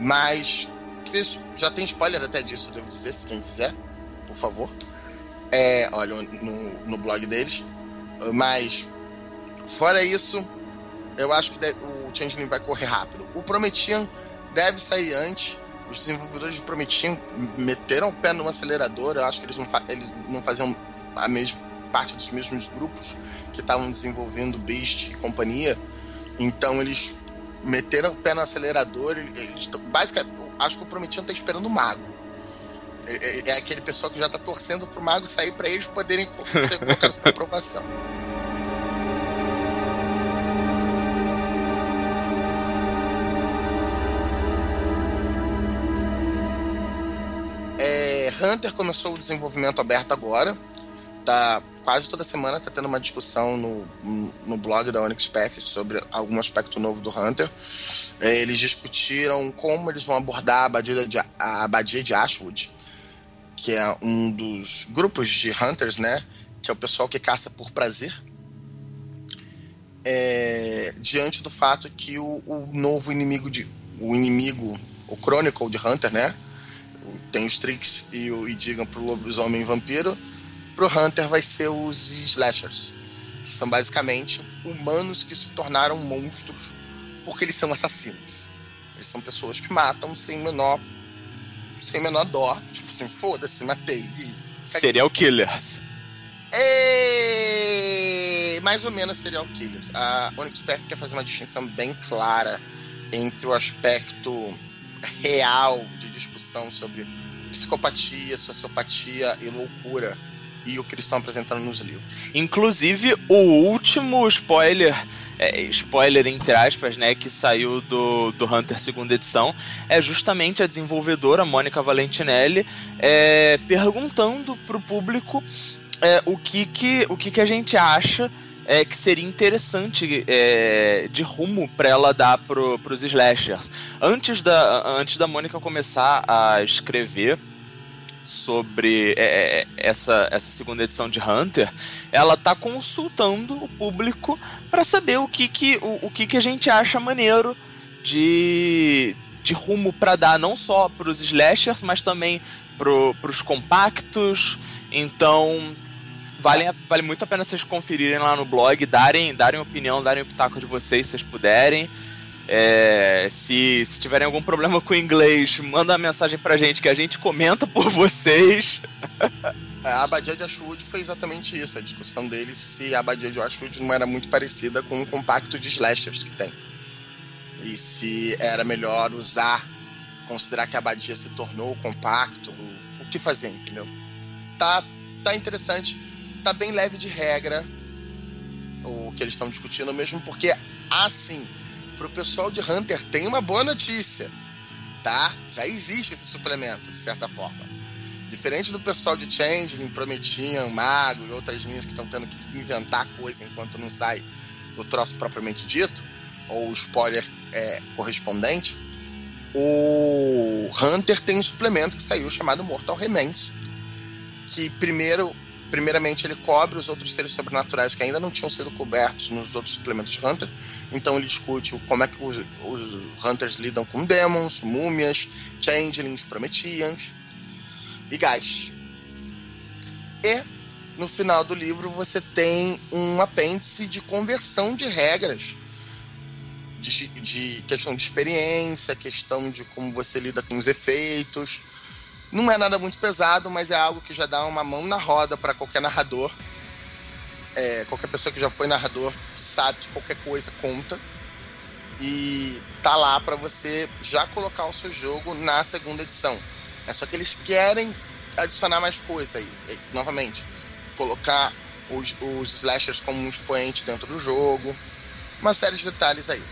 Mas isso já tem spoiler até disso, devo dizer, se quem quiser, por favor. É, olha, no, no blog deles. Mas Fora isso, eu acho que deve, o Changeling vai correr rápido. O Prometian deve sair antes. Os desenvolvedores de Prometian meteram o pé no acelerador. Eu acho que eles não, eles não faziam a mesma parte dos mesmos grupos que estavam desenvolvendo Beast e companhia. Então eles meteram o pé no acelerador. Eles, basicamente, acho que o Prometian está esperando o mago. É, é, é, aquele pessoal que já está torcendo para o mago sair para eles poderem ser colocados para aprovação. É, Hunter começou o desenvolvimento aberto agora. Tá, quase toda semana está tendo uma discussão no, no blog da Onyx Path sobre algum aspecto novo do Hunter. É, eles discutiram como eles vão abordar a abadia de, a abadia de Ashwood, que é um dos grupos de Hunters, né? Que é o pessoal que caça por prazer. É, diante do fato que o, o novo inimigo de o inimigo, o Chronicle de Hunter, né? tem os Tricks e o e digam pro lobisomem vampiro. Pro Hunter vai ser os slashers, que são basicamente humanos que se tornaram monstros porque eles são assassinos. Eles são pessoas que matam sem menor sem menor dó, tipo assim, foda-se, matei. E... Serial killers. E... Mais ou menos serial killers. A Onyx Path quer fazer uma distinção bem clara entre o aspecto real de discussão sobre psicopatia, sociopatia e loucura e o que eles estão apresentando nos livros. Inclusive, o último spoiler, é, spoiler entre aspas, né, que saiu do, do Hunter segunda edição, é justamente a desenvolvedora Mônica Valentinelli é, perguntando pro público é, o, que, que, o que, que a gente acha é, que seria interessante é, de rumo para ela dar pro, pros slashers. Antes da, antes da Mônica começar a escrever sobre é, é essa, essa segunda edição de Hunter, ela tá consultando o público para saber o que que, o, o que que a gente acha maneiro de, de rumo para dar não só para os slashers, mas também para os compactos. Então, Vale, vale muito a pena vocês conferirem lá no blog, darem, darem opinião, darem o pitaco de vocês, se vocês puderem. É, se, se tiverem algum problema com o inglês, manda uma mensagem pra gente que a gente comenta por vocês. É, a Abadia de Ashwood foi exatamente isso, a discussão deles se a Abadia de Ashwood não era muito parecida com o compacto de slashers que tem. E se era melhor usar, considerar que a Abadia se tornou compacto, o, o que fazer, entendeu? Tá, tá interessante tá bem leve de regra o que eles estão discutindo, mesmo porque, assim, pro pessoal de Hunter tem uma boa notícia, tá? Já existe esse suplemento, de certa forma. Diferente do pessoal de Changeling, Prometiam, Mago e outras linhas que estão tendo que inventar coisa enquanto não sai o troço propriamente dito, ou o spoiler é, correspondente, o Hunter tem um suplemento que saiu chamado Mortal Remains, que primeiro primeiramente ele cobre os outros seres sobrenaturais que ainda não tinham sido cobertos nos outros suplementos de Hunter. Então ele discute como é que os, os Hunters lidam com demons, múmias, changelings, prometians e gás. E no final do livro você tem um apêndice de conversão de regras. De, de questão de experiência, questão de como você lida com os efeitos, não é nada muito pesado, mas é algo que já dá uma mão na roda para qualquer narrador. É, qualquer pessoa que já foi narrador sabe que qualquer coisa conta. E tá lá para você já colocar o seu jogo na segunda edição. É só que eles querem adicionar mais coisa aí. E, novamente, colocar os, os slashers como um expoente dentro do jogo. Uma série de detalhes aí.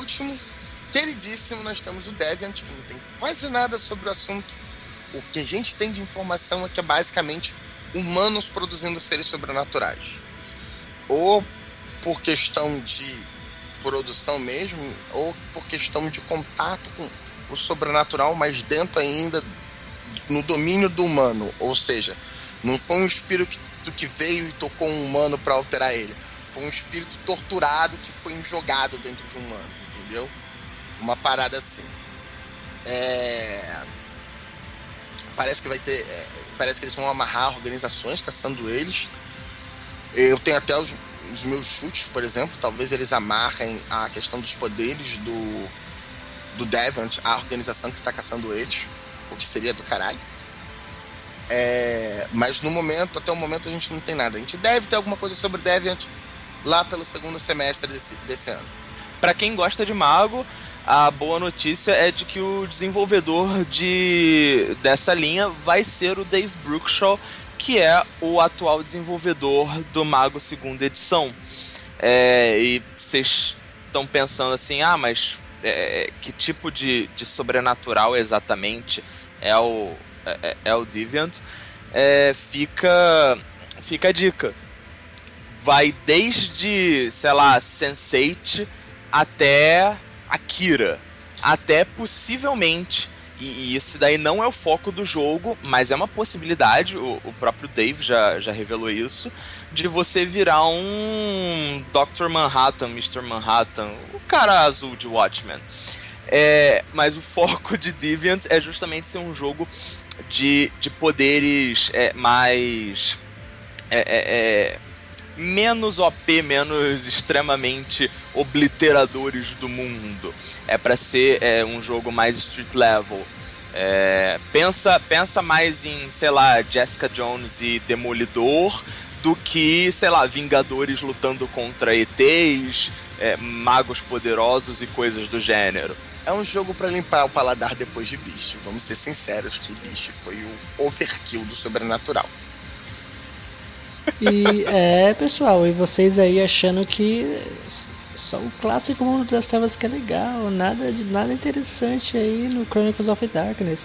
Último, queridíssimo, nós temos o Deviant, que não tem quase nada sobre o assunto. O que a gente tem de informação é que é basicamente humanos produzindo seres sobrenaturais. Ou por questão de produção mesmo, ou por questão de contato com o sobrenatural, mas dentro ainda no domínio do humano. Ou seja, não foi um espírito que veio e tocou um humano para alterar ele. Foi um espírito torturado que foi jogado dentro de um humano entendeu? Uma parada assim. É... parece que vai ter. É, parece que eles vão amarrar organizações caçando eles. Eu tenho até os, os meus chutes, por exemplo. Talvez eles amarrem a questão dos poderes do, do Deviant, a organização que está caçando eles. O que seria do caralho. É, mas no momento, até o momento, a gente não tem nada. A gente deve ter alguma coisa sobre Deviant lá pelo segundo semestre desse, desse ano. Para quem gosta de Mago, a boa notícia é de que o desenvolvedor de dessa linha vai ser o Dave Brookshaw, que é o atual desenvolvedor do Mago segunda edição. É, e vocês estão pensando assim, ah, mas é, que tipo de, de sobrenatural exatamente é o, é, é, é o Deviant? É, fica, fica a dica. Vai desde, sei lá, Sense8 até Akira. Até possivelmente. E, isso daí não é o foco do jogo, mas é uma possibilidade, o, o próprio Dave já, já revelou isso, de você virar um Dr. Manhattan, Mr. Manhattan, o cara azul de Watchmen. É, mas o foco de Deviant é justamente ser um jogo de, de poderes é, mais. É, é, é menos OP, menos extremamente obliteradores do mundo. É para ser é, um jogo mais street level. É, pensa, pensa mais em, sei lá, Jessica Jones e Demolidor do que, sei lá, Vingadores lutando contra ETs, é, magos poderosos e coisas do gênero. É um jogo para limpar o paladar depois de Beast. Vamos ser sinceros que Beast foi o overkill do sobrenatural. E é, pessoal, e vocês aí achando que só o clássico Mundo das Trevas que é legal, nada de nada interessante aí no Chronicles of Darkness.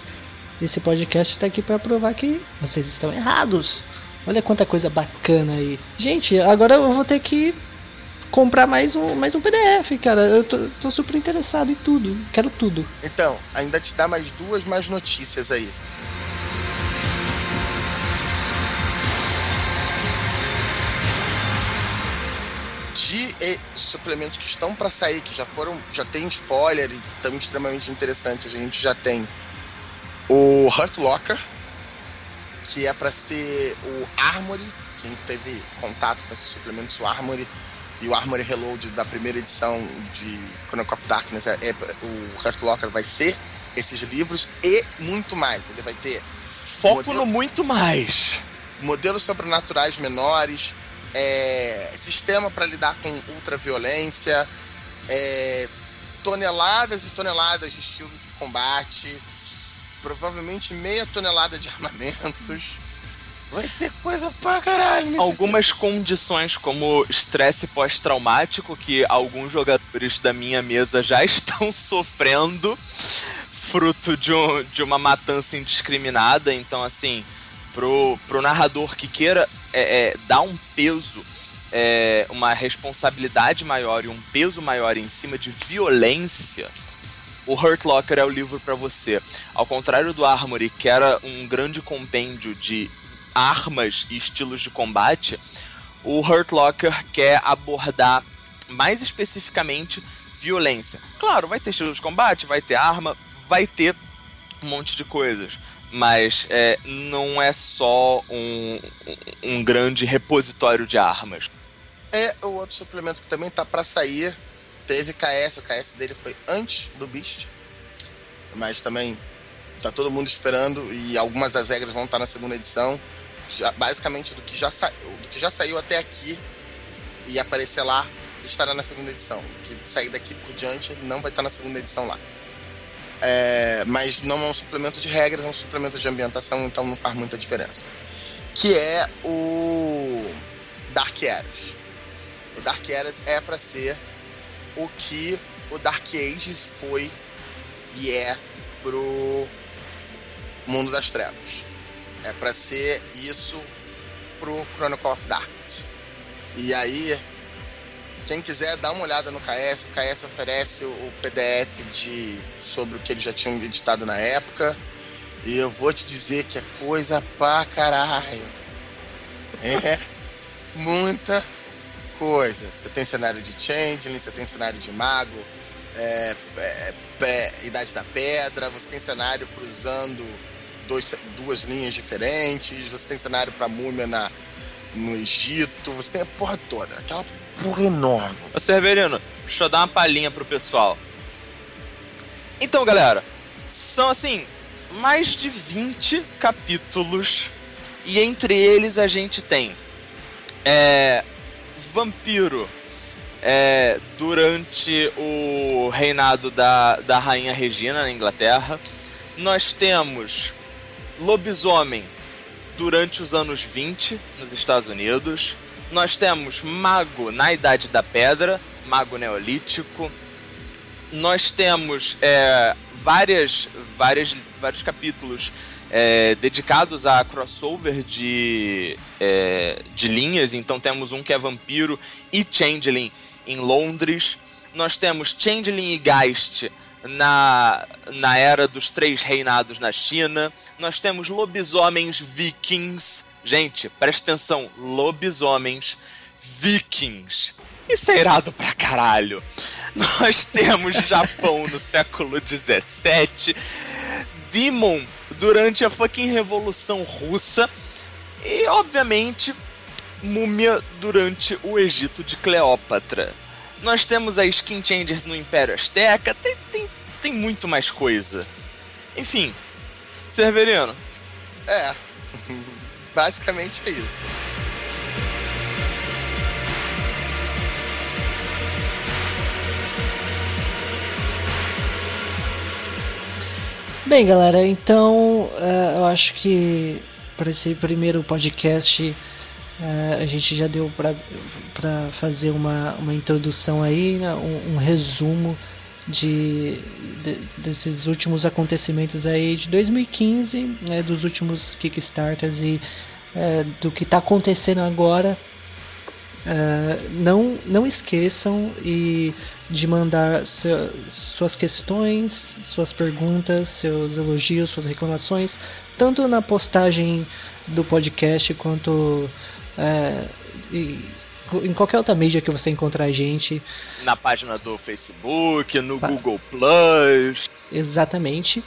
Esse podcast está aqui para provar que vocês estão errados. Olha quanta coisa bacana aí. Gente, agora eu vou ter que comprar mais um, mais um PDF, cara. Eu tô, tô super interessado em tudo. Quero tudo. Então, ainda te dá mais duas mais notícias aí. De suplementos que estão para sair, que já foram, já tem spoiler e estão extremamente interessantes. A gente já tem o Hurt Locker, que é para ser o Armory. Quem teve contato com esses suplementos, o Armory e o Armory Reload da primeira edição de Chronicle of Darkness, é, é, o Hurt Locker vai ser esses livros e muito mais. Ele vai ter foco modelo, no muito mais. Modelos sobrenaturais menores, é, sistema para lidar com ultraviolência, é, toneladas e toneladas de estilos de combate, provavelmente meia tonelada de armamentos. Vai ter coisa pra caralho. Algumas condições, como estresse pós-traumático, que alguns jogadores da minha mesa já estão sofrendo, fruto de, um, de uma matança indiscriminada. Então, assim, pro, pro narrador que queira é, é, dar um peso, é, uma responsabilidade maior e um peso maior em cima de violência, o Hurt Locker é o livro para você. Ao contrário do Armory, que era um grande compêndio de armas e estilos de combate, o Hurt Locker quer abordar mais especificamente violência. Claro, vai ter estilo de combate, vai ter arma, vai ter um monte de coisas mas é, não é só um, um grande repositório de armas. É o outro suplemento que também tá para sair. Teve KS, o KS dele foi antes do Beast. Mas também tá todo mundo esperando e algumas das regras vão estar na segunda edição. Já, basicamente do que, já do que já saiu até aqui e aparecer lá estará na segunda edição. O que sair daqui por diante não vai estar na segunda edição lá. É, mas não é um suplemento de regras, é um suplemento de ambientação, então não faz muita diferença. Que é o Dark Eras. O Dark Eras é para ser o que o Dark Ages foi e é pro mundo das trevas. É para ser isso pro Chronicle of Darkness. E aí quem quiser dar uma olhada no KS, o KS oferece o PDF de sobre o que eles já tinham editado na época. E eu vou te dizer que é coisa pra caralho. É muita coisa. Você tem cenário de Changeling, você tem cenário de Mago, é, é, Idade da Pedra, você tem cenário cruzando dois, duas linhas diferentes, você tem cenário pra múmia na, no Egito, você tem a porra toda, aquela porra enorme. Ô Cerverino, deixa eu dar uma palhinha pro pessoal. Então, galera, são assim, mais de 20 capítulos, e entre eles a gente tem é, Vampiro, é, durante o reinado da, da Rainha Regina na Inglaterra. Nós temos Lobisomem durante os anos 20 nos Estados Unidos. Nós temos Mago na Idade da Pedra, Mago Neolítico. Nós temos é, várias, várias, vários capítulos é, dedicados a crossover de, é, de linhas. Então temos um que é Vampiro e Changeling em Londres. Nós temos Changeling e Geist na, na era dos três reinados na China. Nós temos lobisomens vikings. Gente, presta atenção: lobisomens vikings. Isso é irado pra caralho. Nós temos Japão no século 17, Demon durante a fucking Revolução Russa e, obviamente, Múmia durante o Egito de Cleópatra. Nós temos a Skin Changers no Império Azteca, tem, tem, tem muito mais coisa. Enfim, Cerverino. É, basicamente é isso. Bem, galera, então uh, eu acho que para esse primeiro podcast uh, a gente já deu para fazer uma, uma introdução aí, né, um, um, resumo de, de, desses últimos acontecimentos aí de 2015, né, dos últimos Kickstarters e uh, do que está acontecendo agora. não, não esqueçam e de mandar seu, suas questões, suas perguntas, seus elogios, suas reclamações, tanto na postagem do podcast quanto é, em qualquer outra mídia que você encontrar a gente. Na página do Facebook, no pa Google Plus. Exatamente.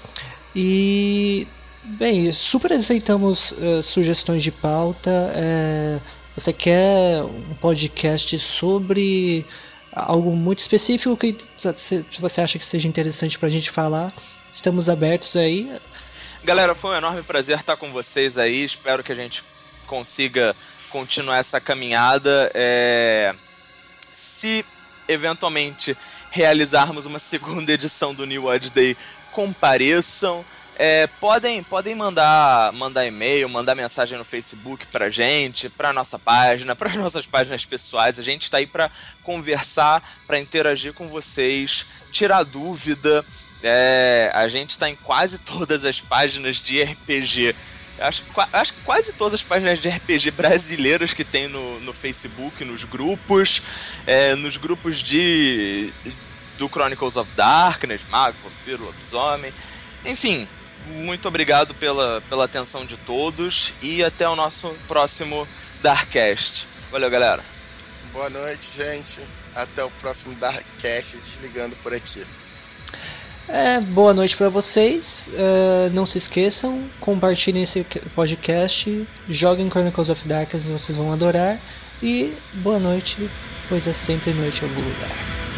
E bem, super aceitamos uh, sugestões de pauta. Uh, você quer um podcast sobre algo muito específico que você acha que seja interessante para a gente falar, estamos abertos aí. Galera, foi um enorme prazer estar com vocês aí. Espero que a gente consiga continuar essa caminhada. É... Se eventualmente realizarmos uma segunda edição do New World Day, compareçam. É, podem podem mandar mandar e-mail, mandar mensagem no Facebook pra gente, pra nossa página, para nossas páginas pessoais. A gente está aí para conversar, para interagir com vocês, tirar dúvida. É, a gente está em quase todas as páginas de RPG. Acho, acho que quase todas as páginas de RPG brasileiras que tem no, no Facebook, nos grupos, é, nos grupos de do Chronicles of Darkness, Mago, Vampiro, Lobisomem. Enfim, muito obrigado pela, pela atenção de todos e até o nosso próximo Darkcast. Valeu, galera. Boa noite, gente. Até o próximo Darkcast, desligando por aqui. É, boa noite para vocês. Uh, não se esqueçam, compartilhem esse podcast, joguem Chronicles of Darkness, vocês vão adorar. E boa noite, pois é sempre noite em algum lugar.